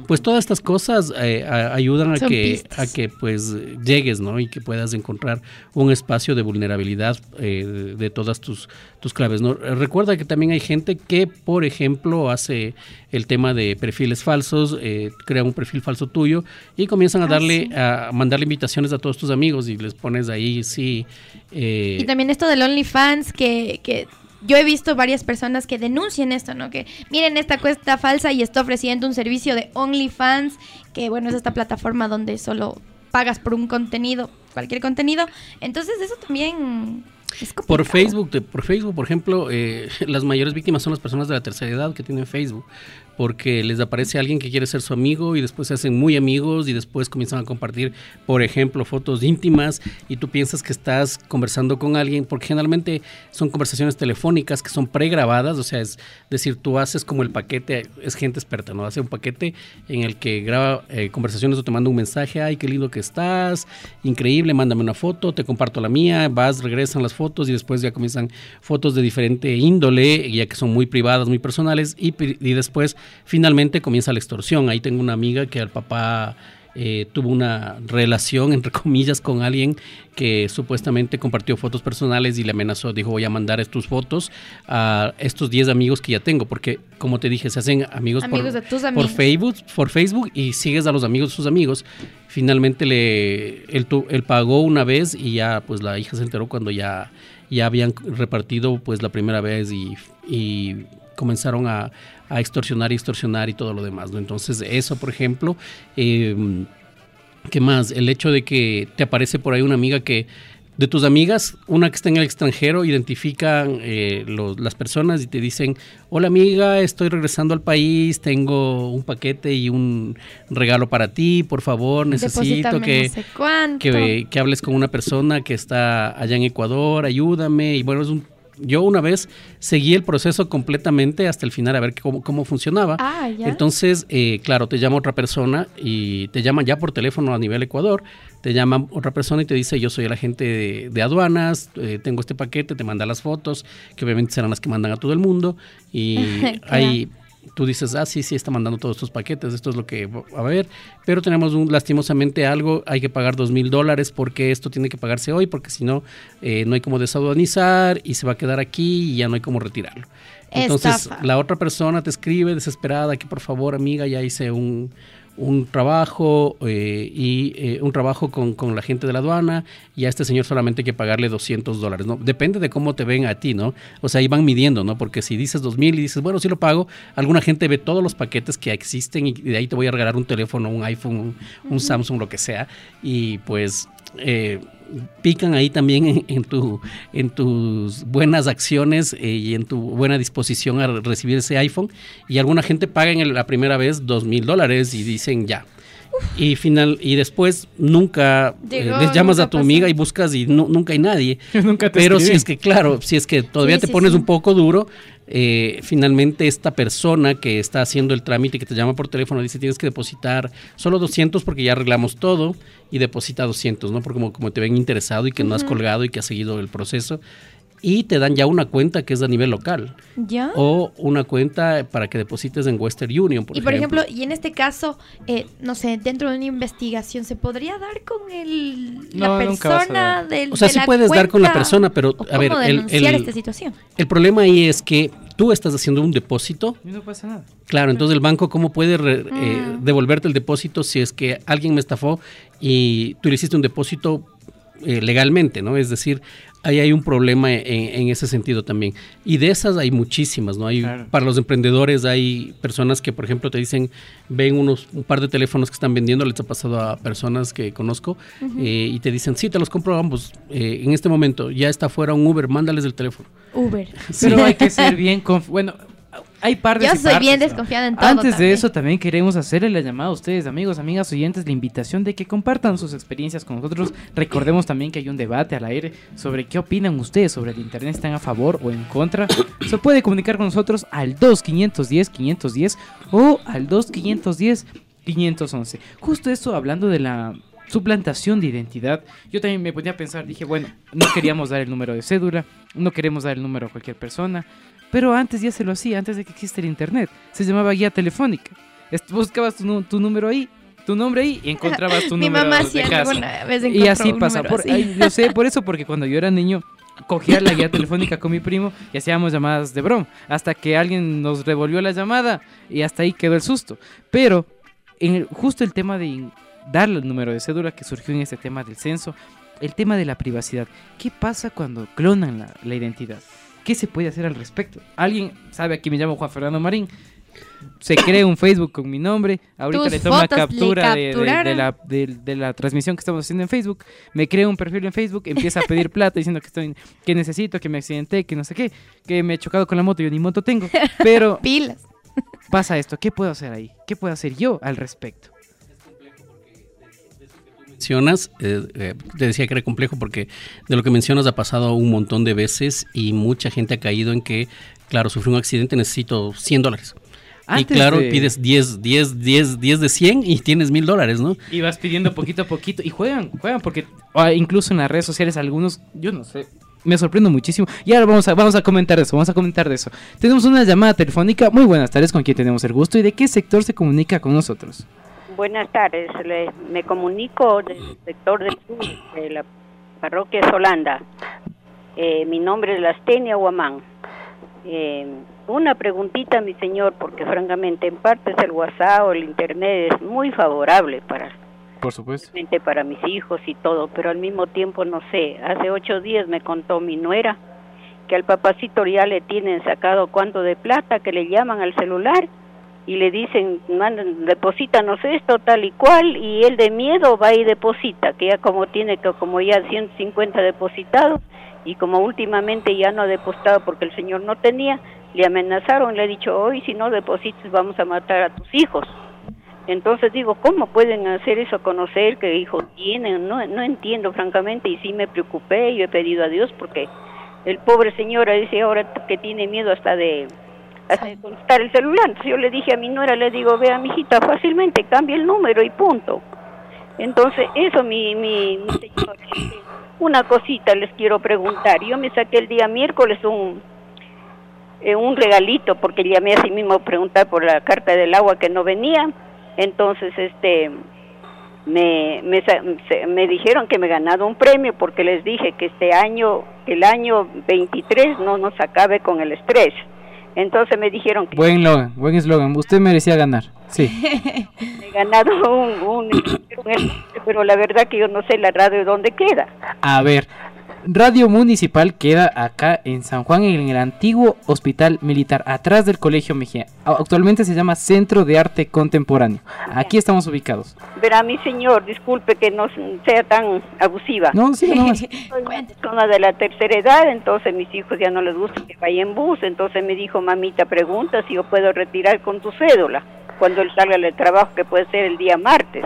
pues todas estas cosas eh, ayudan a que a que pues llegues no y que puedas encontrar un espacio de vulnerabilidad eh, de todas tus tus claves no recuerda que también hay gente que por ejemplo hace el tema de perfiles falsos eh, crea un perfil falso tuyo y comienzan a ah, darle a mandarle invitaciones a todos tus amigos y les pones ahí sí y también esto del OnlyFans que que yo he visto varias personas que denuncian esto, ¿no? Que miren esta cuesta falsa y está ofreciendo un servicio de OnlyFans, que bueno, es esta plataforma donde solo pagas por un contenido, cualquier contenido. Entonces eso también es por Facebook, por Facebook, por ejemplo, eh, las mayores víctimas son las personas de la tercera edad que tienen Facebook porque les aparece alguien que quiere ser su amigo y después se hacen muy amigos y después comienzan a compartir, por ejemplo, fotos íntimas y tú piensas que estás conversando con alguien, porque generalmente son conversaciones telefónicas que son pregrabadas, o sea, es decir, tú haces como el paquete, es gente experta, ¿no? Hace un paquete en el que graba eh, conversaciones o te manda un mensaje, ay, qué lindo que estás, increíble, mándame una foto, te comparto la mía, vas, regresan las fotos y después ya comienzan fotos de diferente índole, ya que son muy privadas, muy personales y, y después finalmente comienza la extorsión. Ahí tengo una amiga que al papá eh, tuvo una relación, entre comillas, con alguien que supuestamente compartió fotos personales y le amenazó, dijo voy a mandar tus fotos a estos 10 amigos que ya tengo, porque como te dije, se hacen amigos, Amigos por. Facebook, por Facebook y sigues a los amigos de sus amigos. Finalmente le, él, pagó una vez y ya pues la hija se enteró cuando ya, ya habían repartido pues la primera vez y, y comenzaron a, a extorsionar y extorsionar y todo lo demás. ¿no? Entonces eso, por ejemplo, eh, ¿qué más? El hecho de que te aparece por ahí una amiga que de tus amigas, una que está en el extranjero, identifican eh, los- las personas y te dicen, hola amiga, estoy regresando al país, tengo un paquete y un regalo para ti, por favor, necesito que, no sé cuánto. que, que hables con una persona que está allá en Ecuador, ayúdame. Y bueno, es un, yo una vez seguí el proceso completamente hasta el final a ver cómo, cómo funcionaba. Ah, ya. Entonces, eh, claro, te llama otra persona y te llaman ya por teléfono a nivel Ecuador. Te llama otra persona y te dice, yo soy el agente de, de aduanas, eh, tengo este paquete, te manda las fotos, que obviamente serán las que mandan a todo el mundo. Y Claro. hay tú dices, ah, sí, sí, está mandando todos estos paquetes, esto es lo que va a haber, pero tenemos un, lastimosamente algo, hay que pagar dos mil dólares porque esto tiene que pagarse hoy, porque si no, eh, no hay como desaduanizar y se va a quedar aquí y ya no hay como retirarlo. Entonces, Estafa. la otra persona te escribe desesperada que por favor, amiga, ya hice un, un trabajo eh, y eh, un trabajo con, con la gente de la aduana y a este señor solamente hay que pagarle 200 dólares, ¿no? Depende de cómo te ven a ti, ¿no? O sea, ahí van midiendo, ¿no? Porque si dices 2000 y dices, bueno, sí lo pago, alguna gente ve todos los paquetes que existen y de ahí te voy a regalar un teléfono, un iPhone, un, un Samsung, lo que sea, y pues... eh, pican ahí también en, en tu, en tus buenas acciones eh, y en tu buena disposición a recibir ese iPhone. Y alguna gente paga en la primera vez dos mil dólares y dicen ya. Y final y después nunca eh, les llamas nunca a tu pasó. amiga y buscas y no- nunca hay nadie. Nunca te Pero si es que claro, si es que todavía Sí, te sí, pones sí. un poco duro, eh, finalmente esta persona que está haciendo el trámite que te llama por teléfono dice tienes que depositar solo 200 porque ya arreglamos todo y deposita 200, ¿no? Porque como, como te ven interesado y que no has colgado y que has seguido el proceso y te dan ya una cuenta que es a nivel local ¿Ya? o una cuenta para que deposites en Western Union, por y por ejemplo. ejemplo, y en este caso, eh, no sé, dentro de una investigación, ¿se podría dar con el, No, la persona del O sea, de sí la puedes dar con la persona, pero, ¿O a ver, el- denunciar el- esta situación? El problema ahí es que tú estás haciendo un depósito Y no pasa nada. Claro, entonces el banco, ¿cómo puede re- eh, Mm. devolverte el depósito si es que alguien me estafó y tú le hiciste un depósito eh, legalmente, ¿no? Es decir, ahí hay un problema en, en ese sentido también. Y de esas hay muchísimas, ¿no? Hay, Claro. Para los emprendedores hay personas que, por ejemplo, te dicen, ven unos, un par de teléfonos que están vendiendo, les ha pasado a personas que conozco, eh, y te dicen, sí, te los compro ambos. Eh, en este momento ya está fuera un Uber, mándales el teléfono. Uber. Pero hay que ser bien Bueno, hay partes Yo soy partes, bien ¿no? desconfiada en todo. Antes de eso, también queremos hacerle la llamada a ustedes, amigos, amigas, oyentes, la invitación de que compartan sus experiencias con nosotros. Recordemos también que hay un debate al aire sobre qué opinan ustedes sobre el Internet, están a favor o en contra. Se puede comunicar con nosotros al 2510-510 o al 2510-511. Justo eso hablando de la suplantación de identidad. Yo también me ponía a pensar, dije, bueno, no queríamos dar el número de cédula, no queremos dar el número a cualquier persona, pero antes ya se lo hacía, antes de que exista el internet. Se llamaba guía telefónica. Buscabas tu, número ahí, tu nombre ahí y encontrabas tu Mi número mamá de sí casa. alguna vez Y encontró así un pasa. Por, así. ay, yo sé por eso, porque cuando yo era niño cogía la guía telefónica con mi primo y hacíamos llamadas de broma, hasta que alguien nos revolvió la llamada y hasta ahí quedó el susto. Pero en el- justo el tema de darle el número de cédula que surgió en este tema del censo, el tema de la privacidad. ¿Qué pasa cuando clonan la, la identidad? ¿Qué se puede hacer al respecto? ¿Alguien sabe aquí me llamo Juan Fernando Marín? Se crea un Facebook con mi nombre. Ahorita Tus le le captura de, de- de capturaron. la, de, la transmisión que estamos haciendo en Facebook. Me creo un perfil en Facebook, empieza a pedir plata diciendo que estoy que necesito, que me accidenté, que no sé qué, que me he chocado con la moto, yo ni moto tengo. Pero Pilas. pasa esto, ¿qué puedo hacer ahí? ¿Qué puedo hacer yo al respecto? Mencionas, eh, eh, te decía que era complejo porque de lo que mencionas ha pasado un montón de veces y mucha gente ha caído en que, claro, sufrí un accidente, necesito 100 dólares. y claro, de- pides 10, 10, 10, 10 de 100 y tienes mil dólares, ¿no? Y vas pidiendo poquito a poquito. Y juegan, juegan, porque ah, incluso en las redes sociales algunos, yo no sé, me sorprendo muchísimo. Y ahora vamos a, vamos a comentar de eso, vamos a comentar de eso. Tenemos una llamada telefónica. Muy buenas tardes, ¿con quién tenemos el gusto? ¿Y de qué sector se comunica con nosotros? Buenas tardes, Le- me comunico del sector del sur, de la parroquia Solanda. Eh, mi nombre es Lastenia Guamán. Eh, una preguntita, mi señor, porque francamente en partes el WhatsApp o el Internet es muy favorable para, Por supuesto. para mis hijos y todo, pero al mismo tiempo no sé. Hace ocho días me contó mi nuera que al papacito ya le tienen sacado cuánto de plata, que le llaman al celular y le dicen, deposítanos esto, tal y cual, y él de miedo va y deposita, que ya como tiene que como ya 150 depositados, y como últimamente ya no ha depositado porque el señor no tenía, le amenazaron, le ha dicho, hoy si no deposites vamos a matar a tus hijos. Entonces digo, ¿cómo pueden hacer eso, conocer qué hijos tienen? No, no entiendo francamente y sí me preocupé, yo he pedido a Dios porque el pobre señor dice ahora que tiene miedo hasta de hasta de contestar el celular. Entonces yo le dije a mi nuera, le digo, vea, mijita, fácilmente cambia el número y punto. Entonces, eso, mi, mi, mi señor, una cosita les quiero preguntar. Yo me saqué el día miércoles un, eh, un regalito porque llamé así mismo a preguntar por la carta del agua que no venía. Entonces, este, me, me, me dijeron que me he ganado un premio porque les dije que este año, el año 23 no nos acabe con el estrés. Entonces me dijeron que Buen eslogan, buen eslogan. Usted merecía ganar. Sí. he ganado un, un- un- pero la verdad que yo no sé la radio dónde queda. A ver, Radio Municipal queda acá en San Juan, en el antiguo Hospital Militar, atrás del Colegio Mejía. Actualmente se llama Centro de Arte Contemporáneo. Aquí estamos ubicados. Verá, mi señor, disculpe que no sea tan abusiva. No, sí, nomás. Soy de la tercera edad, entonces mis hijos ya no les gusta que vaya en bus, entonces me dijo, mamita, pregunta si yo puedo retirar con tu cédula cuando él salga del trabajo, que puede ser el día martes.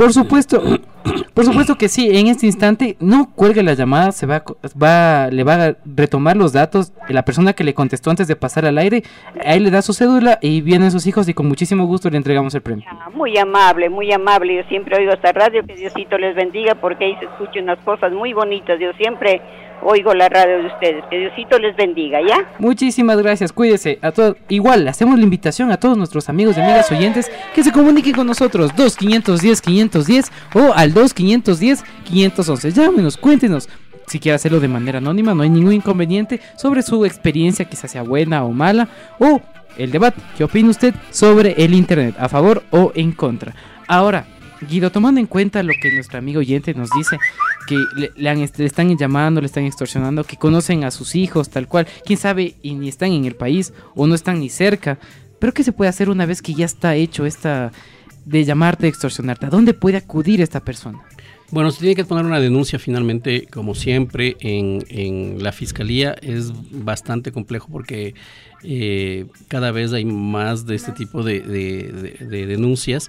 Por supuesto, por supuesto que sí. En este instante no cuelgue la llamada, se va, va, le va a retomar los datos de la persona que le contestó antes de pasar al aire. Ahí le da su cédula y vienen sus hijos y con muchísimo gusto le entregamos el premio. Ah, Muy amable, muy amable. Yo siempre oigo esta radio, que Diosito les bendiga, porque ahí se escuchan unas cosas muy bonitas. Yo siempre oigo la radio de ustedes. Que Diosito les bendiga, ¿ya? Muchísimas gracias, cuídese a todos. Igual, hacemos la invitación a todos nuestros amigos y amigas oyentes que se comuniquen con nosotros 2 510 510 o al 2 510 511. Llámenos, cuéntenos. Si quiere hacerlo de manera anónima, no hay ningún inconveniente sobre su experiencia, quizás sea buena o mala, o el debate. ¿Qué opina usted sobre el Internet? ¿A favor o en contra? Ahora, Guido, tomando en cuenta lo que nuestro amigo oyente nos dice, que le, han- le están llamando, le están extorsionando, que conocen a sus hijos tal cual, quién sabe y ni están en el país o no están ni cerca, pero ¿qué se puede hacer una vez que ya está hecho esta de llamarte, extorsionarte? ¿A dónde puede acudir esta persona? Bueno, se tiene que poner una denuncia finalmente, como siempre, en, la fiscalía. Es bastante complejo porque eh, cada vez hay más de este tipo de denuncias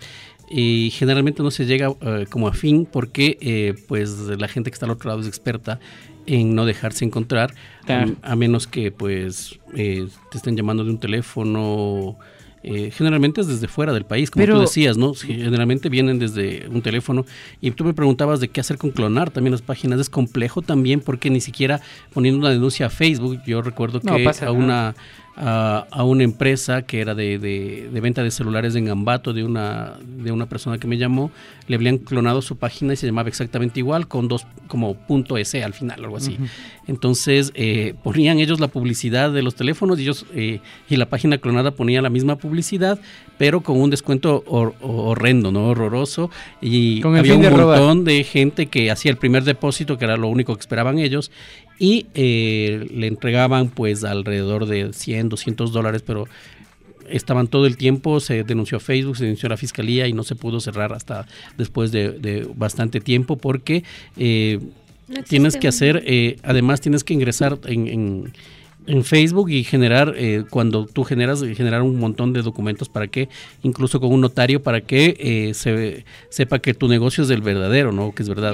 y generalmente no se llega eh, como a fin porque eh, pues la gente que está al otro lado es experta en no dejarse encontrar Claro. a, a menos que pues eh, te estén llamando de un teléfono eh, generalmente es desde fuera del país como Pero- tú decías no generalmente vienen desde un teléfono. Y tú me preguntabas de qué hacer con clonar también las páginas. Es complejo también porque ni siquiera poniendo una denuncia a Facebook yo recuerdo No que pasa a una a, a una empresa que era de, de- de venta de celulares en Ambato de una de una persona que me llamó. Le habían clonado su página y se llamaba exactamente igual con dos como punto S al final algo así. Entonces eh, ponían ellos la publicidad de los teléfonos y ellos eh, y la página clonada ponía la misma publicidad pero con un descuento hor- horrendo no horroroso. Y había un de robar. montón de gente que hacía el primer depósito que era lo único que esperaban ellos y eh, le entregaban pues alrededor de 100 200 dólares pero estaban todo el tiempo, se denunció a Facebook, se denunció a la fiscalía y no se pudo cerrar hasta después de, de bastante tiempo porque eh, No tienes que hacer, eh, además tienes que ingresar en, en- en Facebook y generar, eh, cuando tú generas, generar un montón de documentos para que, incluso con un notario, para que eh, se sepa que tu negocio es el verdadero, ¿no? Que es verdad.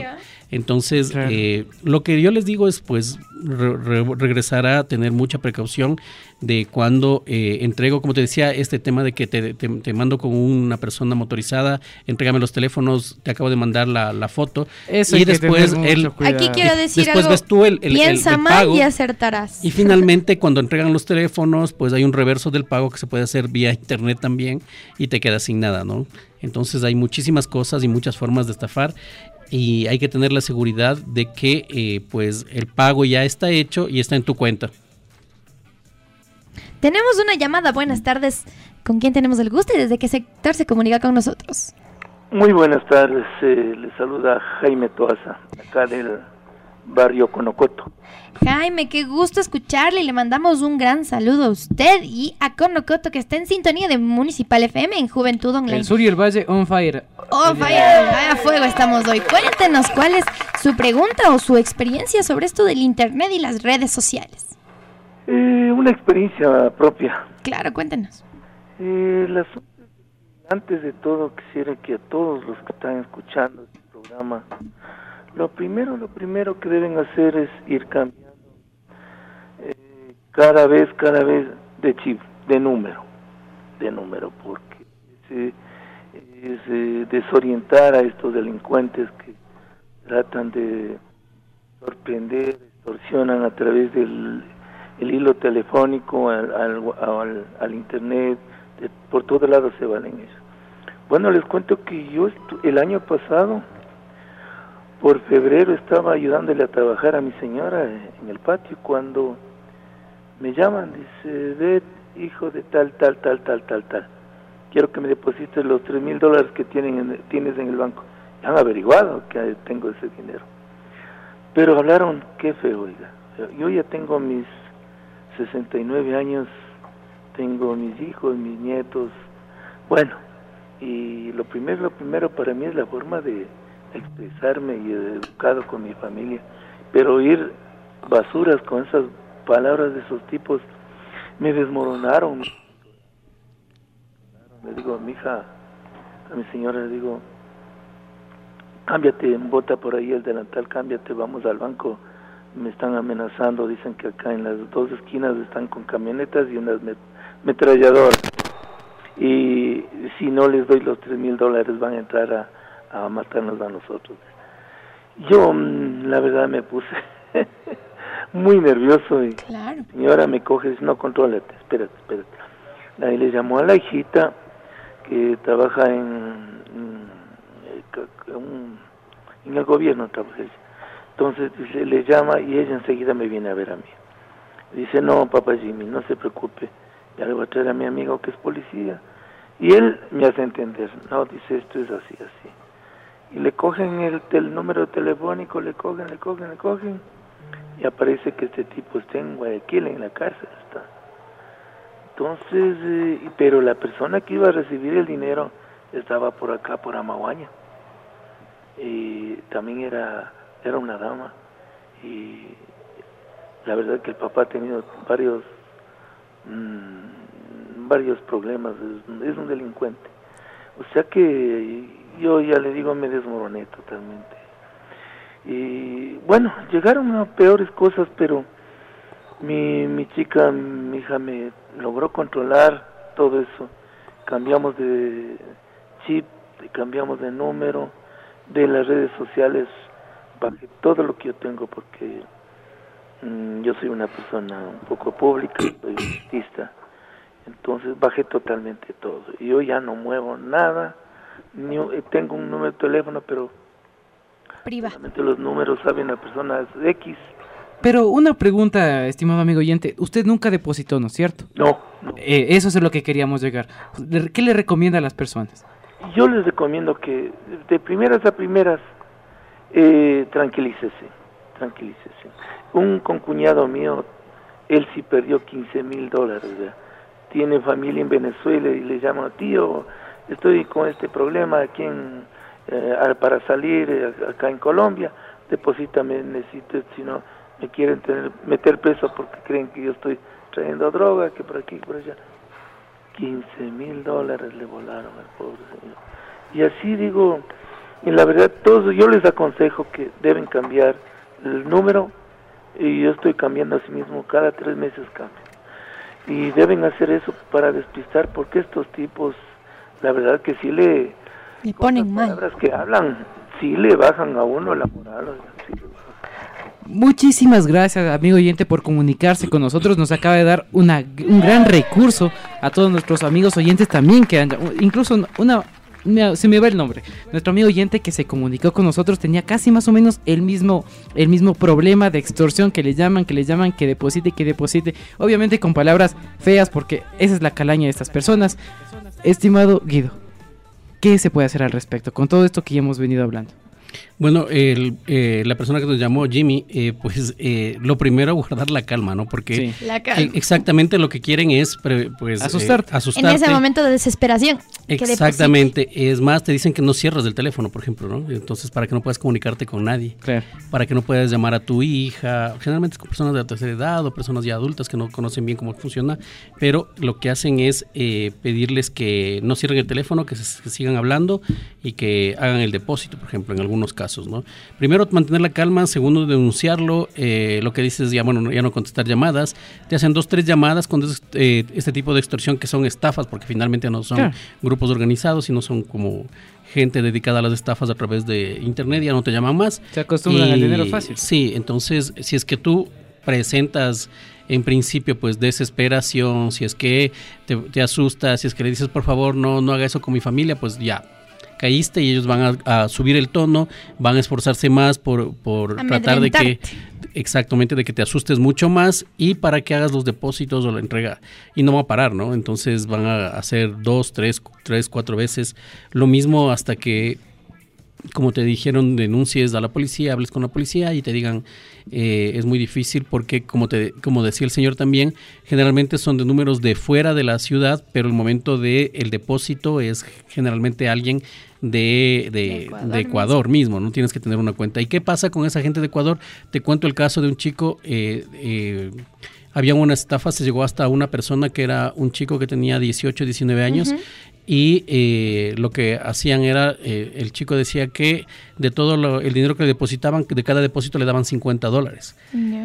Entonces, eh, lo que yo les digo es, pues, re- re- regresar a tener mucha precaución de cuando eh, entrego, como te decía, este tema de que te, te- te mando con una persona motorizada, entrégame los teléfonos, te acabo de mandar la, la foto. Eso y después él. Aquí quiero decir después algo. ves tú el, el- el- Piensa el mal pago. y acertarás. Y finalmente, cuando entregan los teléfonos, pues hay un reverso del pago que se puede hacer vía internet también y te quedas sin nada, ¿no? Entonces hay muchísimas cosas y muchas formas de estafar y hay que tener la seguridad de que eh, pues el pago ya está hecho y está en tu cuenta. Tenemos una llamada. Buenas tardes. ¿Con quién tenemos el gusto y desde qué sector se comunica con nosotros? Muy buenas tardes, eh, le saluda Jaime Toaza, acá del barrio Conocoto. Jaime, qué gusto escucharle y le mandamos un gran saludo a usted y a Conocoto que está en sintonía de Municipal FM en Juventud Online. El sur y el valle on fire. Oh, vaya, vaya fuego estamos hoy. Cuéntenos cuál es su pregunta o su experiencia sobre esto del Internet y las redes sociales. Eh, una experiencia propia. Claro, cuéntenos. Eh, las- antes de todo quisiera que a todos los que están escuchando este programa, lo primero, lo primero que deben hacer es ir cambiando eh, cada vez, cada vez de chip, de número, de número, porque es, es, eh, desorientar a estos delincuentes que tratan de sorprender, extorsionan a través del el hilo telefónico, al, al, al- al internet, de- por todos lados se valen eso. Bueno, les cuento que yo el año pasado, por febrero, estaba ayudándole a trabajar a mi señora en el patio cuando me llaman, dice, ve, hijo de tal, tal, tal, tal, tal, tal, quiero que me deposites los tres mil dólares que tienen en- tienes en el banco. Ya han averiguado que tengo ese dinero. Pero hablaron, qué feo, oiga. Yo ya tengo mis 69 años, tengo mis hijos, mis nietos. Bueno, y lo primero, lo primero para mí es la forma de expresarme y educado con mi familia. Pero oír basuras con esas palabras de esos tipos me desmoronaron. Le digo a mi hija, a mi señora, le digo, cámbiate, bota por ahí el delantal, cámbiate, vamos al banco. Me están amenazando, dicen que acá en las dos esquinas están con camionetas y unas met- metralladoras. Y si no les doy los tres mil dólares van a entrar a, a matarnos a nosotros. Yo, mm, la verdad, me puse muy nervioso y Claro. señora me coge y dice, no, contrólate, espérate, espérate. Ahí le llamó a la hijita que trabaja en, en, eh, en el gobierno, trabaja ella. Entonces dice, le llama y ella enseguida me viene a ver a mí. Dice, no, papá Jimmy, no se preocupe, ya le voy a traer a mi amigo que es policía. Y él me hace entender, no, dice, esto es así, así. Y le cogen el, tel- número telefónico, le cogen, le cogen, le cogen, y aparece que este tipo está en Guayaquil, en la cárcel está. Entonces, eh, pero la persona que iba a recibir el dinero estaba por acá, por Amaguaña. Y también era, era una dama. Y la verdad que el papá ha tenido varios, mm, varios problemas, es un delincuente. O sea que yo ya le digo, me desmoroné totalmente. Y bueno, llegaron a peores cosas, pero mi, mi chica, mi hija me logró controlar todo eso. Cambiamos de chip, cambiamos de número, de las redes sociales, bajé todo lo que yo tengo porque mm, yo soy una persona un poco pública, soy artista. Entonces bajé totalmente todo. Y yo ya no muevo nada, ni, eh, tengo un número de teléfono, pero Priva. solamente los números saben la persona es X. Pero una pregunta, estimado amigo oyente. Usted nunca depositó, ¿no es cierto? No, no. Eh, eso es a lo que queríamos llegar. Le- ¿Qué le recomienda a las personas? Yo les recomiendo que de primeras a primeras eh, tranquilícese, tranquilícese. Un concuñado mío, él sí perdió 15 mil dólares, ¿verdad? tiene familia en Venezuela y le llama, tío, estoy con este problema aquí en, eh, para salir eh, acá en Colombia, deposítame, necesito, si no me quieren tener, meter preso porque creen que yo estoy trayendo droga, que por aquí, por allá. 15 mil dólares le volaron al pobre señor. Y así digo, Y la verdad, todos yo les aconsejo que deben cambiar el número y yo estoy cambiando a sí mismo, cada tres meses cambio. Y deben hacer eso para despistar porque estos tipos, la verdad que sí le... Le ponen mal. palabras que hablan, sí le bajan a uno la moral. sí. Muchísimas gracias, amigo oyente, por comunicarse con nosotros. Nos acaba de dar una, un gran recurso a todos nuestros amigos oyentes también, que han, incluso una, se me va el nombre. Nuestro amigo oyente que se comunicó con nosotros tenía casi más o menos el mismo, el mismo problema de extorsión que le llaman, que le llaman, que deposite, que deposite. Obviamente con palabras feas, porque esa es la calaña de estas personas. Estimado Guido, ¿qué se puede hacer al respecto con todo esto que ya hemos venido hablando? Bueno, el, eh, la persona que nos llamó, Jimmy, eh, pues eh, lo primero guardar la calma, ¿no? Porque Sí. La calma. eh, exactamente lo que quieren es pre- pues, eh, Asustarte. En asustarte. ese momento de desesperación. Exactamente. Es más, te dicen que no cierras del teléfono, por ejemplo, ¿no? Entonces, para que no puedas comunicarte con nadie. Claro. Para que no puedas llamar a tu hija. Generalmente es con personas de la tercera edad o personas ya adultas que no conocen bien cómo funciona. Pero lo que hacen es eh, pedirles que no cierren el teléfono, que, se- que sigan hablando y que hagan el depósito, por ejemplo, en algunos casos, ¿no? Primero, mantener la calma. Segundo, denunciarlo. Eh, lo que dices, ya, bueno, ya no contestar llamadas. Te hacen dos, tres llamadas con eh, este tipo de extorsión que son estafas, porque finalmente no son Claro. grupos organizados, sino son como gente dedicada a las estafas a través de internet, ya no te llaman más. Se acostumbran al dinero fácil. Sí, entonces, si es que tú presentas en principio pues desesperación, si es que te, te asustas, si es que le dices por favor no, no haga eso con mi familia, pues ya caíste y ellos van a, a subir el tono, van a esforzarse más por, por tratar de que exactamente de que te asustes mucho más y para que hagas los depósitos o la entrega y no va a parar, ¿no? Entonces van a hacer dos, tres, tres, cuatro veces lo mismo hasta que como te dijeron, denuncies a la policía, hables con la policía y te digan, eh, es muy difícil porque, como, te, como decía el señor también, generalmente son de números de fuera de la ciudad, pero el momento del el depósito es generalmente alguien de, de, De Ecuador de Ecuador mismo, no tienes que tener una cuenta. ¿Y qué pasa con esa gente de Ecuador? Te cuento el caso de un chico, eh, eh, había una estafa, se llegó hasta una persona que era un chico que tenía 18, 19 años y eh, lo que hacían era, eh, el chico decía que de todo lo- el dinero que le depositaban, de cada depósito le daban 50 dólares.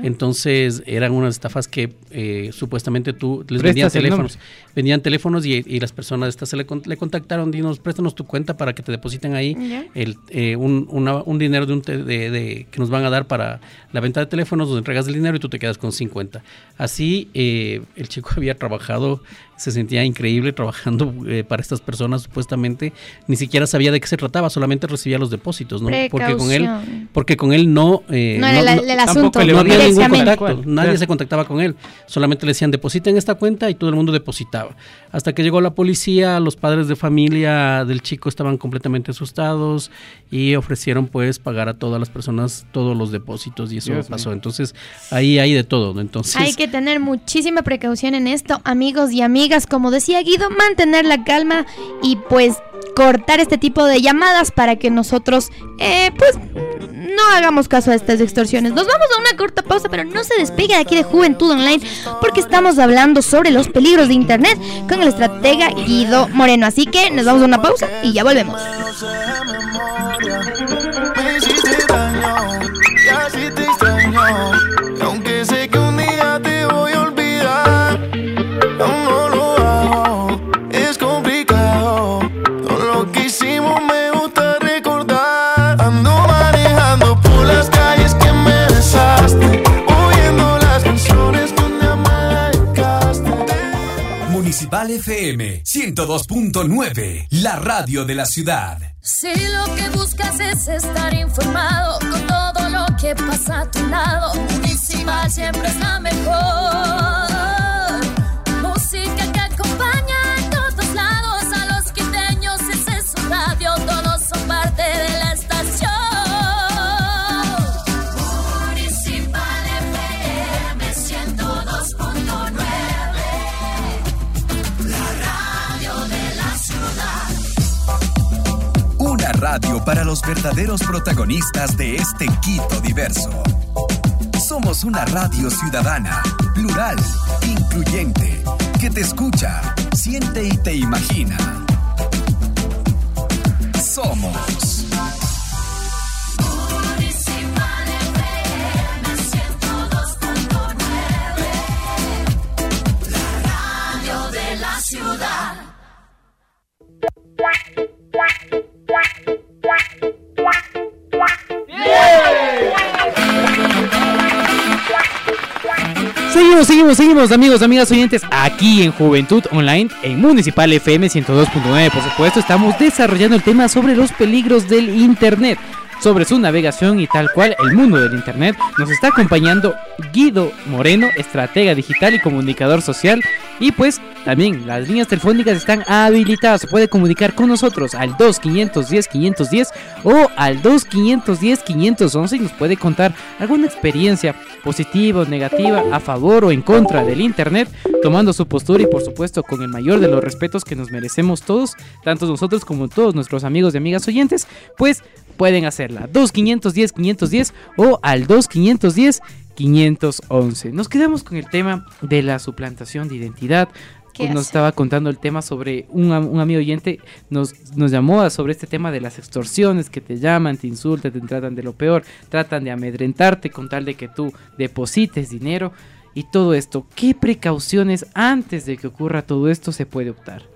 Entonces eran unas estafas que eh, supuestamente tú les vendían teléfonos. Vendían teléfonos y, y las personas estas se le, con- le contactaron, dinos, préstanos tu cuenta para que te depositen ahí el, eh, un, una- un dinero de un te- de- de- que nos van a dar para la venta de teléfonos, nos entregas el dinero y tú te quedas con 50. Así eh, el chico había trabajado, se sentía increíble trabajando eh, para estas personas supuestamente, ni siquiera sabía de qué se trataba, solamente recibía los depósitos, ¿no? Porque con él, porque con él no... eh, No el- asunto le- no había ningún contacto, nadie Claro. se contactaba con él, solamente le decían depositen esta cuenta y todo el mundo depositaba. Hasta que llegó la policía, los padres de familia del chico estaban completamente asustados y ofrecieron pues pagar a todas las personas todos los depósitos y eso Dios pasó. Entonces ahí hay de todo, ¿no? Entonces Hay que tener muchísima precaución en esto, amigos y amigas. Como decía Guido, mantener la calma y pues cortar este tipo de llamadas para que nosotros, eh, pues, no hagamos caso a estas extorsiones. Nos vamos a una corta pausa, pero no se despegue de aquí de Juventud Online porque estamos hablando sobre los peligros de Internet con el estratega Guido Moreno. Así que nos vamos a una pausa y ya volvemos. FM 102.9, la radio de la ciudad. Si lo que buscas es estar informado con todo lo que pasa a tu lado, Municipal siempre es la mejor. Música que acompaña en todos lados a los quiteños, ese es su radio, radio para los verdaderos protagonistas de este Quito diverso. Somos una radio ciudadana, plural, incluyente, que te escucha, siente y te imagina. Somos. ciudad. Seguimos, seguimos, seguimos, amigos, amigas oyentes, aquí en Juventud Online, en Municipal FM 102.9. Por supuesto, estamos desarrollando el tema sobre los peligros del Internet, sobre su navegación y tal cual el mundo del Internet. Nos está acompañando Guido Moreno, estratega digital y comunicador social. Y pues también las líneas telefónicas están habilitadas. Se puede comunicar con nosotros al 2510-510 o al 2510-511 y nos puede contar alguna experiencia positiva o negativa a favor o en contra del Internet, tomando su postura y por supuesto con el mayor de los respetos que nos merecemos todos, tanto nosotros como todos nuestros amigos y amigas oyentes, pues pueden hacerla 2510-510 o al 2510 511. Nos quedamos con el tema de la suplantación de identidad. ¿Qué Nos hace? estaba contando el tema sobre un, un amigo oyente nos, nos llamó sobre este tema de las extorsiones que te llaman, te insultan, te tratan de lo peor, tratan de amedrentarte con tal de que tú deposites dinero y todo esto. ¿Qué precauciones antes de que ocurra todo esto se puede optar?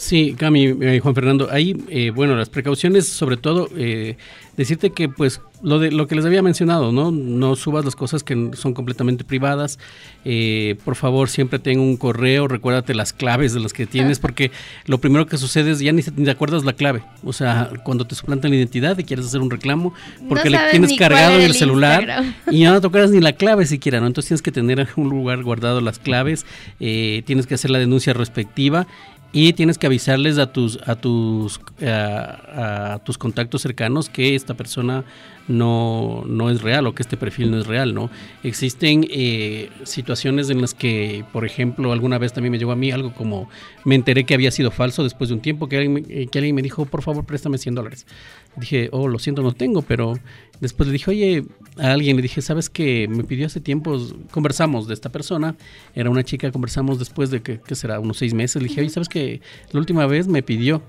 Sí, Cami, eh, Juan Fernando, ahí, eh, bueno, las precauciones, sobre todo, eh, decirte que, pues, lo de lo que les había mencionado, ¿no? No subas las cosas que son completamente privadas. eh, por favor, siempre ten un correo, recuérdate las claves de las que tienes, porque lo primero que sucede es ya ni, ni te acuerdas la clave. O sea, cuando te suplantan la identidad y quieres hacer un reclamo, porque No le tienes cargado en el el celular Instagram. y ya no acuerdas ni la clave siquiera, ¿no? Entonces tienes que tener un lugar guardado las claves, eh, tienes que hacer la denuncia respectiva y tienes que avisarles a tus a tus a, a tus contactos cercanos que esta persona no, no es real o que este perfil no es real, ¿no? Existen eh, situaciones en las que, por ejemplo, alguna vez también me llegó a mí algo como me enteré que había sido falso después de un tiempo que alguien, eh, que alguien me dijo, por favor, préstame 100 dólares. Dije, oh, lo siento, no tengo, pero después le dije, oye, a alguien le dije, ¿sabes que Me pidió hace tiempo, conversamos de esta persona, era una chica, conversamos después de que, será unos seis meses, le dije, oye, ¿sabes que La última vez me pidió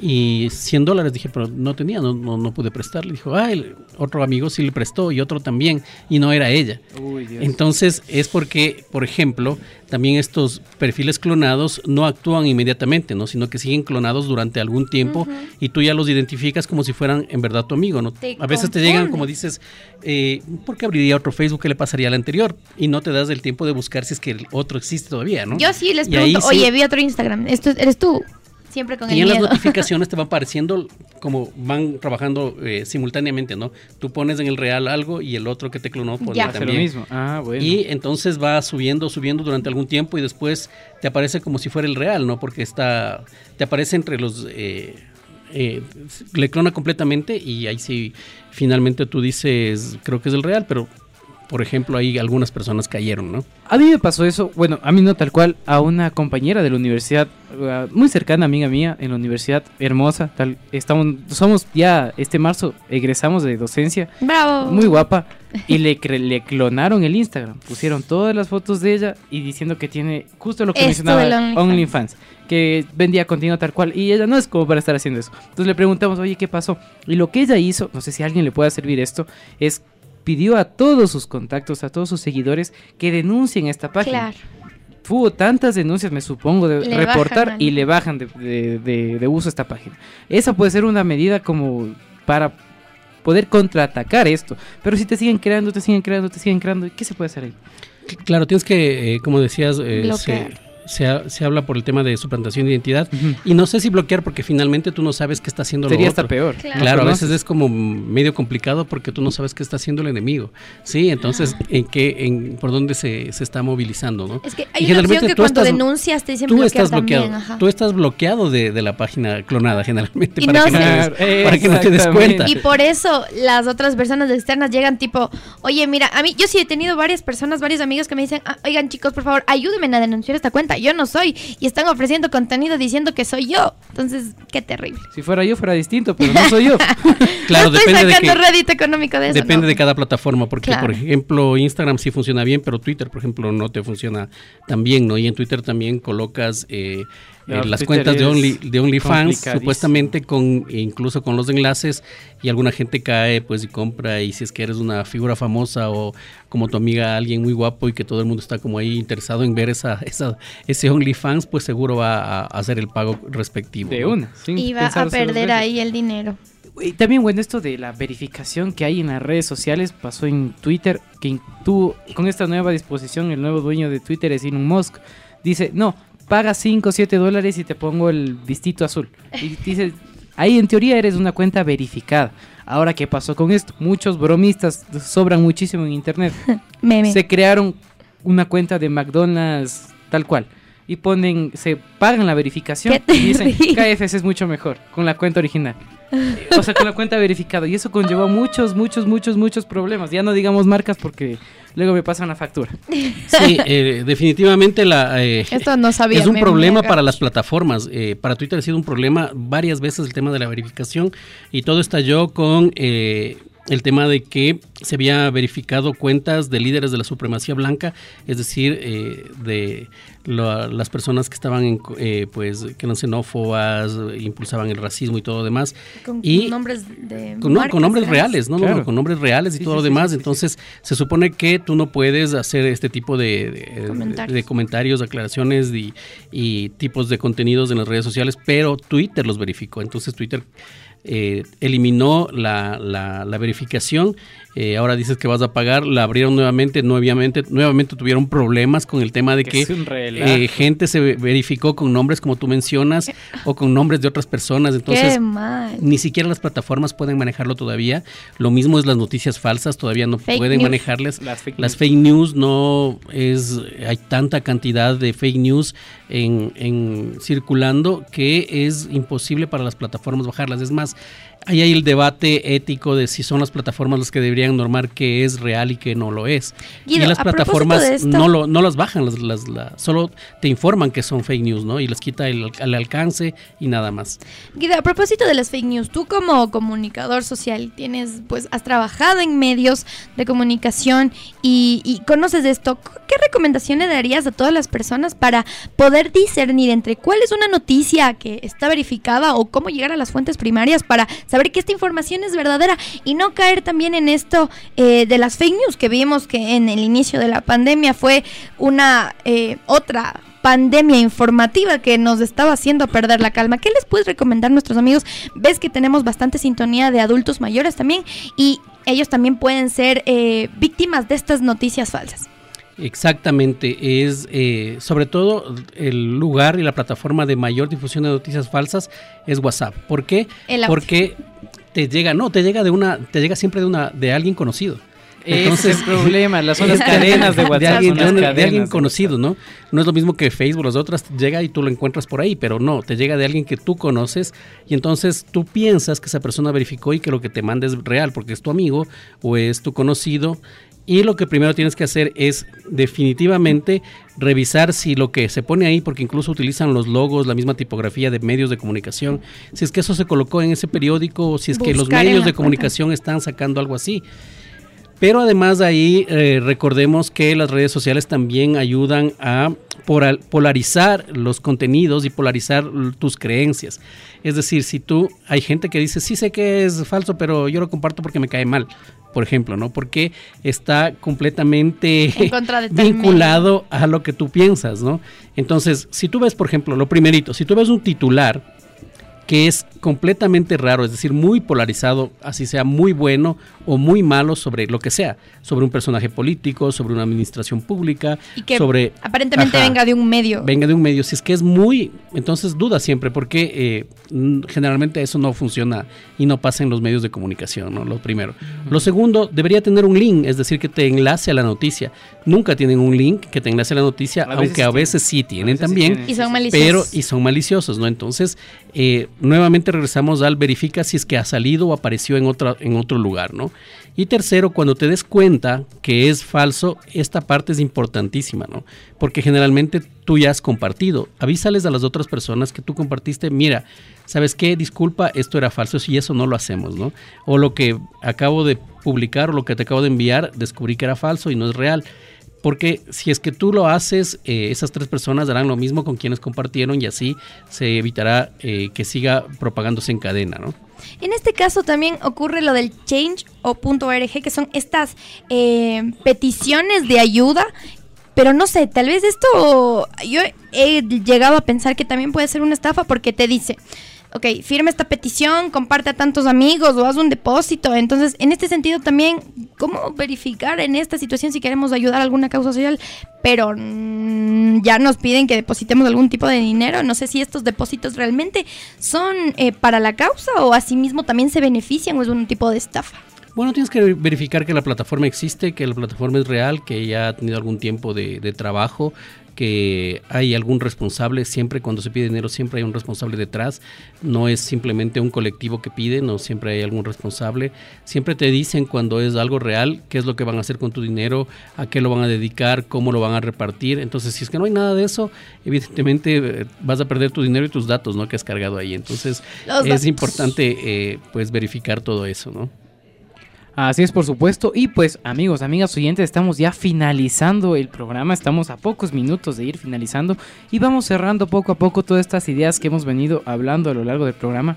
y 100 dólares, dije, pero no tenía, no, no, no pude prestarle. Dijo, ah, el otro amigo sí le prestó y otro también, y no era ella. Entonces es porque, por ejemplo, también estos perfiles clonados no actúan inmediatamente, ¿no? Sino que siguen clonados durante algún tiempo y tú ya los identificas como si fueran en verdad tu amigo, ¿no? Te a veces te llegan como dices, eh, ¿por qué abriría otro Facebook? ¿Qué le pasaría al anterior? Y no te das el tiempo de buscar si es que el otro existe todavía, ¿no? Yo sí les ahí pregunto, sí- oye, vi otro Instagram. ¿Esto eres tú? Siempre con y el en las notificaciones te van apareciendo como van trabajando eh, simultáneamente, ¿no? Tú pones en el real algo y el otro que te clonó pone Ya. También. lo mismo. Ah, bueno. Y entonces va subiendo, subiendo durante algún tiempo y después te aparece como si fuera el real, ¿no? Porque está, te aparece entre los, eh, eh, le clona completamente y ahí sí, finalmente tú dices, creo que es el real, pero por ejemplo ahí algunas personas cayeron, ¿no? A mí me pasó eso, bueno, a mí no tal cual, a una compañera de la universidad, uh, muy cercana, amiga mía, en la universidad, hermosa, tal, estamos, somos ya, este marzo, egresamos de docencia, Bravo. muy guapa, y le, cre- le clonaron el Instagram, pusieron todas las fotos de ella y diciendo que tiene justo lo que Esto mencionaba, OnlyFans. OnlyFans, que vendía contenido tal cual, y ella no es como para estar haciendo eso. Entonces le preguntamos, oye, ¿qué pasó? Y lo que ella hizo, no sé si a alguien le pueda servir esto, es pidió a todos sus contactos, a todos sus seguidores, que denuncien esta página. Claro. Hubo tantas denuncias, me supongo, de Le reportar bajan, y le bajan de, de- de- de uso esta página. Esa puede ser una medida como para poder contraatacar esto. Pero si te siguen creando, te siguen creando, te siguen creando, ¿qué se puede hacer ahí? Claro, tienes que, eh, como decías, eh, se. Se ha- se habla por el tema de suplantación de identidad y no sé si bloquear porque finalmente tú no sabes qué está haciendo Sería lo hasta otro. peor. Claro. Claro, a veces es como medio complicado porque tú no sabes qué está haciendo el enemigo. Sí, entonces en qué, en por dónde se, se está movilizando, ¿no? Es que Y hay una opción generalmente que tú cuando estás- denuncias te dicen Tú bloquear estás también. bloqueado. ajá. Tú estás bloqueado de, de la página clonada generalmente Y para, no que no des, para que no te des cuenta. Y por eso las otras personas externas llegan tipo, oye, mira, a mí, yo sí he tenido varias personas, varios amigos que me dicen, "Ah, oigan chicos, por favor, ayúdenme a denunciar esta cuenta, yo no soy. Y están ofreciendo contenido diciendo que soy yo. Entonces, qué terrible. Si fuera yo, fuera distinto, pero no soy yo. Claro, no estoy depende de sacando que- rédito económico de eso. Depende no. de cada plataforma, porque Claro. por ejemplo Instagram sí funciona bien, pero Twitter, por ejemplo, no te funciona tan bien, ¿no? Y en Twitter también colocas eh, eh, No, las cuentas de, Only, de OnlyFans, supuestamente con incluso con los enlaces y alguna gente cae pues y compra y si es que eres una figura famosa o como tu amiga alguien muy guapo y que todo el mundo está como ahí interesado en ver esa, esa ese OnlyFans, pues seguro va a, a hacer el pago respectivo. De ¿no? una, sin Y va a perder ahí el dinero. Y también, bueno, esto de la verificación que hay en las redes sociales pasó en Twitter, que tú, con esta nueva disposición, el nuevo dueño de Twitter es Elon Musk, dice, no, paga 5 o 7 dólares y te pongo el vistito azul. Y dice, ahí en teoría eres una cuenta verificada. Ahora, ¿qué pasó con esto? Muchos bromistas sobran muchísimo en internet. Meme. Se crearon una cuenta de McDonald's tal cual. Y ponen, se pagan la verificación ¿Qué te y dicen? KFC es mucho mejor, con la cuenta original. O sea, con la cuenta verificada. Y eso conllevó muchos, muchos, muchos, muchos problemas. Ya no digamos marcas porque luego me pasan la factura. Sí, eh, definitivamente la, eh, Esto no sabía. es un problema para las plataformas. Eh, para Twitter ha sido un problema varias veces el tema de la verificación y todo estalló con eh, el tema de que se había verificado cuentas de líderes de la supremacía blanca, es decir, eh, de lo- las personas que estaban, en, co- eh, pues, que eran xenófobas, impulsaban el racismo y todo lo demás. Con y nombres de. con, no, marcas con nombres reales, ¿no? No, Claro. no, con nombres reales y Sí, todo sí, lo demás. sí, sí, Entonces, se supone que tú no puedes hacer este tipo de, de- Comentarios. de comentarios, aclaraciones y, y tipos de contenidos en las redes sociales, pero Twitter los verificó. Entonces, Twitter eh, eliminó la, la- la verificación. Eh, ahora dices que vas a pagar, la abrieron nuevamente, nuevamente, nuevamente tuvieron problemas con el tema de Que eh, gente se ve- verificó con nombres como tú mencionas o con nombres de otras personas. Entonces, Qué mal. ni siquiera las plataformas pueden manejarlo todavía. Lo mismo es las noticias falsas, todavía no Fake pueden news. manejarles. Las fake las news. fake news no es, hay tanta cantidad de fake news en, en circulando que es imposible para las plataformas bajarlas. Es más, ahí hay el debate ético de si son las plataformas las que deberían normar qué es real y qué no lo es. Guido, y las plataformas esto- no, lo, no las bajan, las, las- la- solo te informan que son fake news, ¿no? Y les quita el, el alcance y nada más. Guido, a propósito de las fake news, tú como comunicador social tienes, pues, has trabajado en medios de comunicación y, y conoces esto. ¿Qué recomendación le darías a todas las personas para poder discernir entre cuál es una noticia que está verificada o cómo llegar a las fuentes primarias para saber que esta información es verdadera y no caer también en esto eh, de las fake news que vimos que en el inicio de la pandemia fue una eh, otra pandemia informativa que nos estaba haciendo perder la calma. ¿Qué les puedes recomendar nuestros amigos? Ves que tenemos bastante sintonía de adultos mayores también y ellos también pueden ser eh, víctimas de estas noticias falsas. Exactamente, es eh, sobre todo el lugar y la plataforma de mayor difusión de noticias falsas es WhatsApp. ¿Por qué? Porque te llega, no, te llega de una, te llega siempre de una, de alguien conocido. Ese es el problema, las son las cadenas de WhatsApp. de alguien, son las de un- de cadenas alguien conocido, ¿no? No es lo mismo que Facebook, las otras llega y tú lo encuentras por ahí, pero no, te llega de alguien que tú conoces y entonces tú piensas que esa persona verificó y que lo que te manda es real porque es tu amigo o es tu conocido. Y lo que primero tienes que hacer es definitivamente revisar si lo que se pone ahí, porque incluso utilizan los logos, la misma tipografía de medios de comunicación, si es que eso se colocó en ese periódico o si es que los medios de comunicación están sacando algo así. Pero además de ahí, eh, recordemos que las redes sociales también ayudan a polarizar los contenidos y polarizar tus creencias. Es decir, si tú, hay gente que dice, sí sé que es falso, pero yo lo comparto porque me cae mal, por ejemplo, ¿no? Porque está completamente vinculado a lo que tú piensas, ¿no? Entonces, si tú ves, por ejemplo, lo primerito, si tú ves un titular que es completamente raro, es decir, muy polarizado, así sea muy bueno o muy malo sobre lo que sea, sobre un personaje político, sobre una administración pública, Y que sobre... aparentemente Ajá. venga de un medio. Venga de un medio, si es que es muy, entonces duda siempre, porque eh, generalmente eso no funciona y no pasa en los medios de comunicación, ¿no? Lo primero. Lo segundo, debería tener un link, es decir, que te enlace a la noticia. Nunca tienen un link que te enlace a la noticia, A veces aunque a veces sí tienen veces sí también. tienen. Y son maliciosos. Pero, y son maliciosos, ¿no? Entonces, eh, nuevamente regresamos al verifica si es que ha salido o apareció en, otra, en otro lugar, ¿no? Y tercero, cuando te des cuenta que es falso, esta parte es importantísima, ¿no? Porque generalmente tú ya has compartido. Avísales a las otras personas que tú compartiste, mira, ¿sabes qué? Disculpa, esto era falso y eso no lo hacemos, ¿no? O lo que acabo de publicar o lo que te acabo de enviar, descubrí que era falso y no es real. Porque si es que tú lo haces, eh, esas tres personas harán lo mismo con quienes compartieron y así se evitará eh, que siga propagándose en cadena, ¿no? En este caso también ocurre lo del change o .org, que son estas eh, peticiones de ayuda. Pero no sé, tal vez esto yo he llegado a pensar que también puede ser una estafa porque te dice, ok, firma esta petición, comparte a tantos amigos o haz un depósito. Entonces, en este sentido también, ¿cómo verificar en esta situación si queremos ayudar a alguna causa social? Pero mm, ya nos piden que depositemos algún tipo de dinero. No sé si estos depósitos realmente son eh, para la causa o asimismo también se benefician o es un tipo de estafa. Bueno, tienes que verificar que la plataforma existe, que la plataforma es real, que ya ha tenido algún tiempo de, de trabajo, que hay algún responsable, siempre cuando se pide dinero siempre hay un responsable detrás, no es simplemente un colectivo que pide, no siempre hay algún responsable, siempre te dicen cuando es algo real, qué es lo que van a hacer con tu dinero, a qué lo van a dedicar, cómo lo van a repartir, entonces si es que no hay nada de eso, evidentemente eh, vas a perder tu dinero y tus datos, ¿no? Que has cargado ahí, entonces Los es datos. importante eh, pues verificar todo eso, ¿no? Así es, por supuesto. Y pues, amigos, amigas oyentes, estamos ya finalizando el programa. Estamos a pocos minutos de ir finalizando. Y vamos cerrando poco a poco todas estas ideas que hemos venido hablando a lo largo del programa.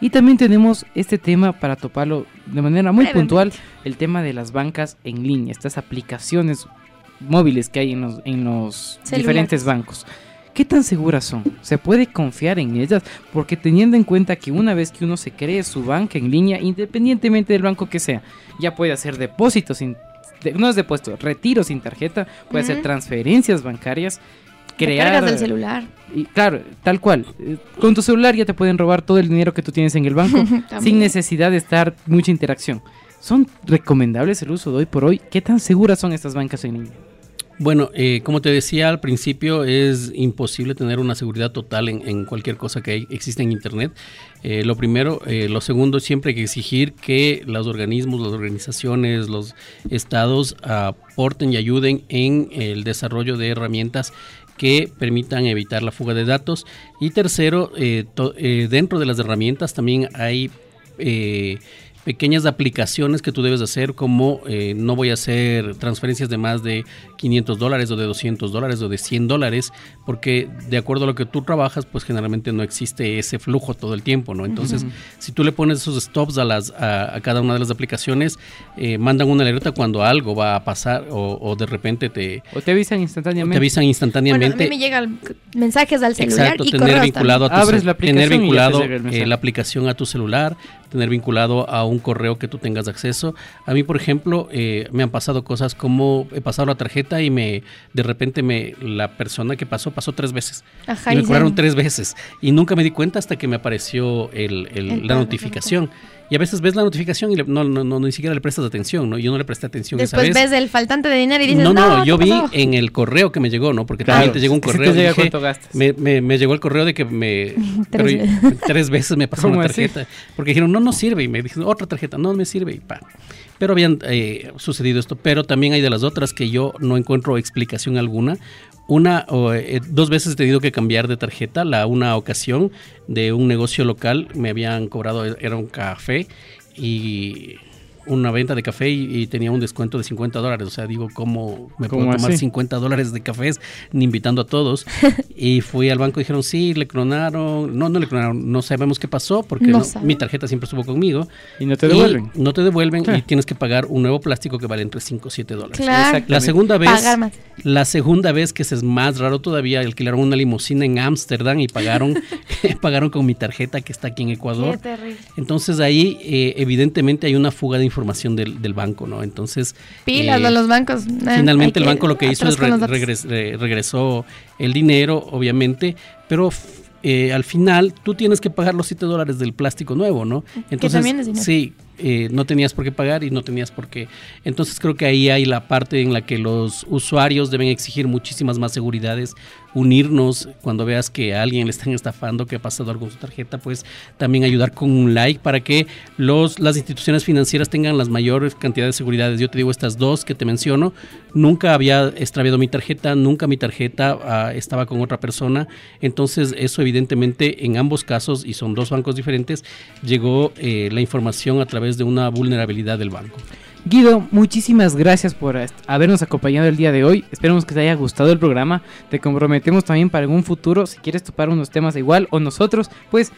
Y también tenemos este tema para toparlo de manera muy puntual, el tema de las bancas en línea, estas aplicaciones móviles que hay en los, en los diferentes bancos. ¿Qué tan seguras son? ¿Se puede confiar en ellas? Porque teniendo en cuenta que una vez que uno se cree su banca en línea, independientemente del banco que sea, ya puede hacer depósitos sin... no es depósito, retiro sin tarjeta, puede hacer transferencias bancarias, crear... Del celular. Y claro, tal cual. eh, Con tu celular ya te pueden robar todo el dinero que tú tienes en el banco sin necesidad de estar mucha interacción. ¿Son recomendables el uso de hoy por hoy? ¿Qué tan seguras son estas bancas en línea? Bueno, eh, como te decía al principio, es imposible tener una seguridad total en, cualquier cosa que existe en Internet. Eh, lo primero, eh, lo segundo, siempre hay que exigir que los organismos, las organizaciones, los estados aporten y ayuden en el desarrollo de herramientas que permitan evitar la fuga de datos. Y tercero, eh, dentro de las herramientas también hay pequeñas aplicaciones que tú debes hacer como eh, no voy a hacer transferencias de más de 500 dólares o de 200 dólares o de 100 dólares porque de acuerdo a lo que tú trabajas pues generalmente no existe ese flujo todo el tiempo no entonces si tú le pones esos stops a las a, a cada una de las aplicaciones eh, mandan una alerta cuando algo va a pasar o, o de repente te O te avisan te instantáneamente. avisan Bueno, a instantáneamente mí me llegan mensajes al celular Exacto, y tener vinculado, a tu, Abres la tener aplicación y ya te vinculado llega el eh, la aplicación a tu celular, tener vinculado a un correo que tú tengas acceso. A mí, por ejemplo, eh, me han pasado cosas como he pasado la tarjeta y me de repente me la persona que pasó pasó tres veces Ajá, y me cobraron tres veces y nunca me di cuenta hasta que me apareció el- el- El la notificación. Y a veces ves la notificación y le- no, no, no, ni siquiera le prestas atención, ¿no? Yo no le presté atención Después esa vez. ves el faltante de dinero y dices, No, no, no, ¿qué yo vi pasó?". en el correo que me llegó, ¿no? Porque Claro, también te llegó un si te correo. llega dije, cuánto gastas. Me, me- me llegó el correo de que me. pero tres veces me pasó ¿Cómo una así? tarjeta. Porque dijeron, no, no sirve. Y me dijeron, otra tarjeta, no me sirve. Y pa. Pero habían eh, sucedido esto. Pero también hay de las otras que yo no encuentro explicación alguna. Una o eh, dos veces he tenido que cambiar de tarjeta. La una ocasión de un negocio local me habían cobrado, era un café y una venta de café y, y tenía un descuento de 50 dólares. O sea, digo, ¿cómo me puedo ¿Cómo tomar así? 50 dólares de cafés ni invitando a todos? y fui al banco y dijeron, sí, le clonaron. No, no le clonaron. No sabemos qué pasó porque No no- sabe. mi tarjeta siempre estuvo conmigo. Y no te devuelven. no te devuelven y tienes que pagar un nuevo plástico que vale entre 5 o 7 dólares. Claro. La segunda vez, Pagar más. la segunda vez que es más raro todavía, alquilaron una limusina en Ámsterdam y pagaron, pagaron con mi tarjeta que está aquí en Ecuador. Qué terrible. Entonces ahí eh, evidentemente hay una fuga de información del, del banco, ¿no? Entonces Pilas eh, a los bancos. eh, finalmente el banco lo que hizo es re- regres- regresó el dinero, obviamente, pero eh, al final tú tienes que pagar los 7 dólares del plástico nuevo, ¿no? Entonces, también es dinero. sí, eh, no tenías por qué pagar y no tenías por qué. Entonces creo que ahí hay la parte en la que los usuarios deben exigir muchísimas más seguridades, unirnos cuando veas que a alguien le están estafando, que ha pasado algo con su tarjeta, pues también ayudar con un like para que los, las instituciones financieras tengan las mayores cantidades de seguridades. Yo te digo estas dos que te menciono, nunca había extraviado mi tarjeta, nunca mi tarjeta ah, estaba con otra persona, entonces eso evidentemente en ambos casos, y son dos bancos diferentes, llegó eh, la información a través de una vulnerabilidad del banco. Guido, muchísimas gracias por habernos acompañado el día de hoy. Esperemos que te haya gustado el programa. Te comprometemos también para algún futuro. Si quieres topar unos temas igual o nosotros, pues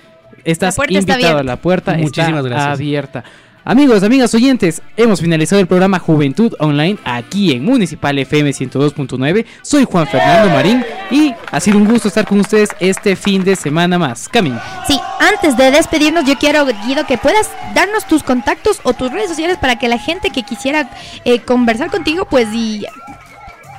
estás está invitado. abierta. La puerta Muchísimas está gracias. abierta. Amigos, amigas oyentes, hemos finalizado el programa Juventud Online aquí en Municipal FM 102.9. Soy Juan Fernando Marín y ha sido un gusto estar con ustedes este fin de semana más. Camin. Sí, antes de despedirnos, yo quiero, Guido, que puedas darnos tus contactos o tus redes sociales para que la gente que quisiera eh, conversar contigo, pues y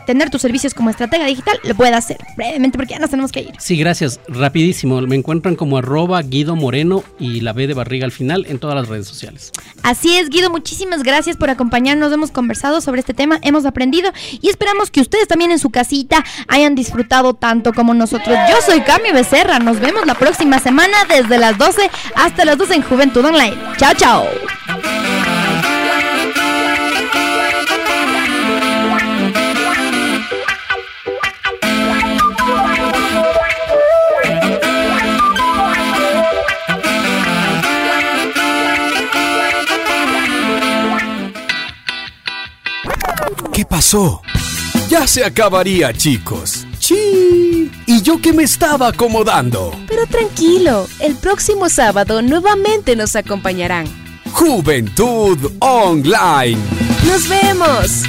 tener tus servicios como estratega digital, lo pueda hacer brevemente porque ya nos tenemos que ir. Sí, gracias. Rapidísimo. Me encuentran como arroba Guido Moreno y la B de barriga al final en todas las redes sociales. Así es, Guido, muchísimas gracias por acompañarnos. Hemos conversado sobre este tema, hemos aprendido y esperamos que ustedes también en su casita hayan disfrutado tanto como nosotros. Yo soy Cami Becerra, nos vemos la próxima semana desde las 12 hasta las 12 en Juventud Online. Chao, chao. ¿Qué pasó? Ya se acabaría, chicos. ¡Chi! Y yo que me estaba acomodando. Pero tranquilo, el próximo sábado nuevamente nos acompañarán. Juventud Online. ¡Nos vemos!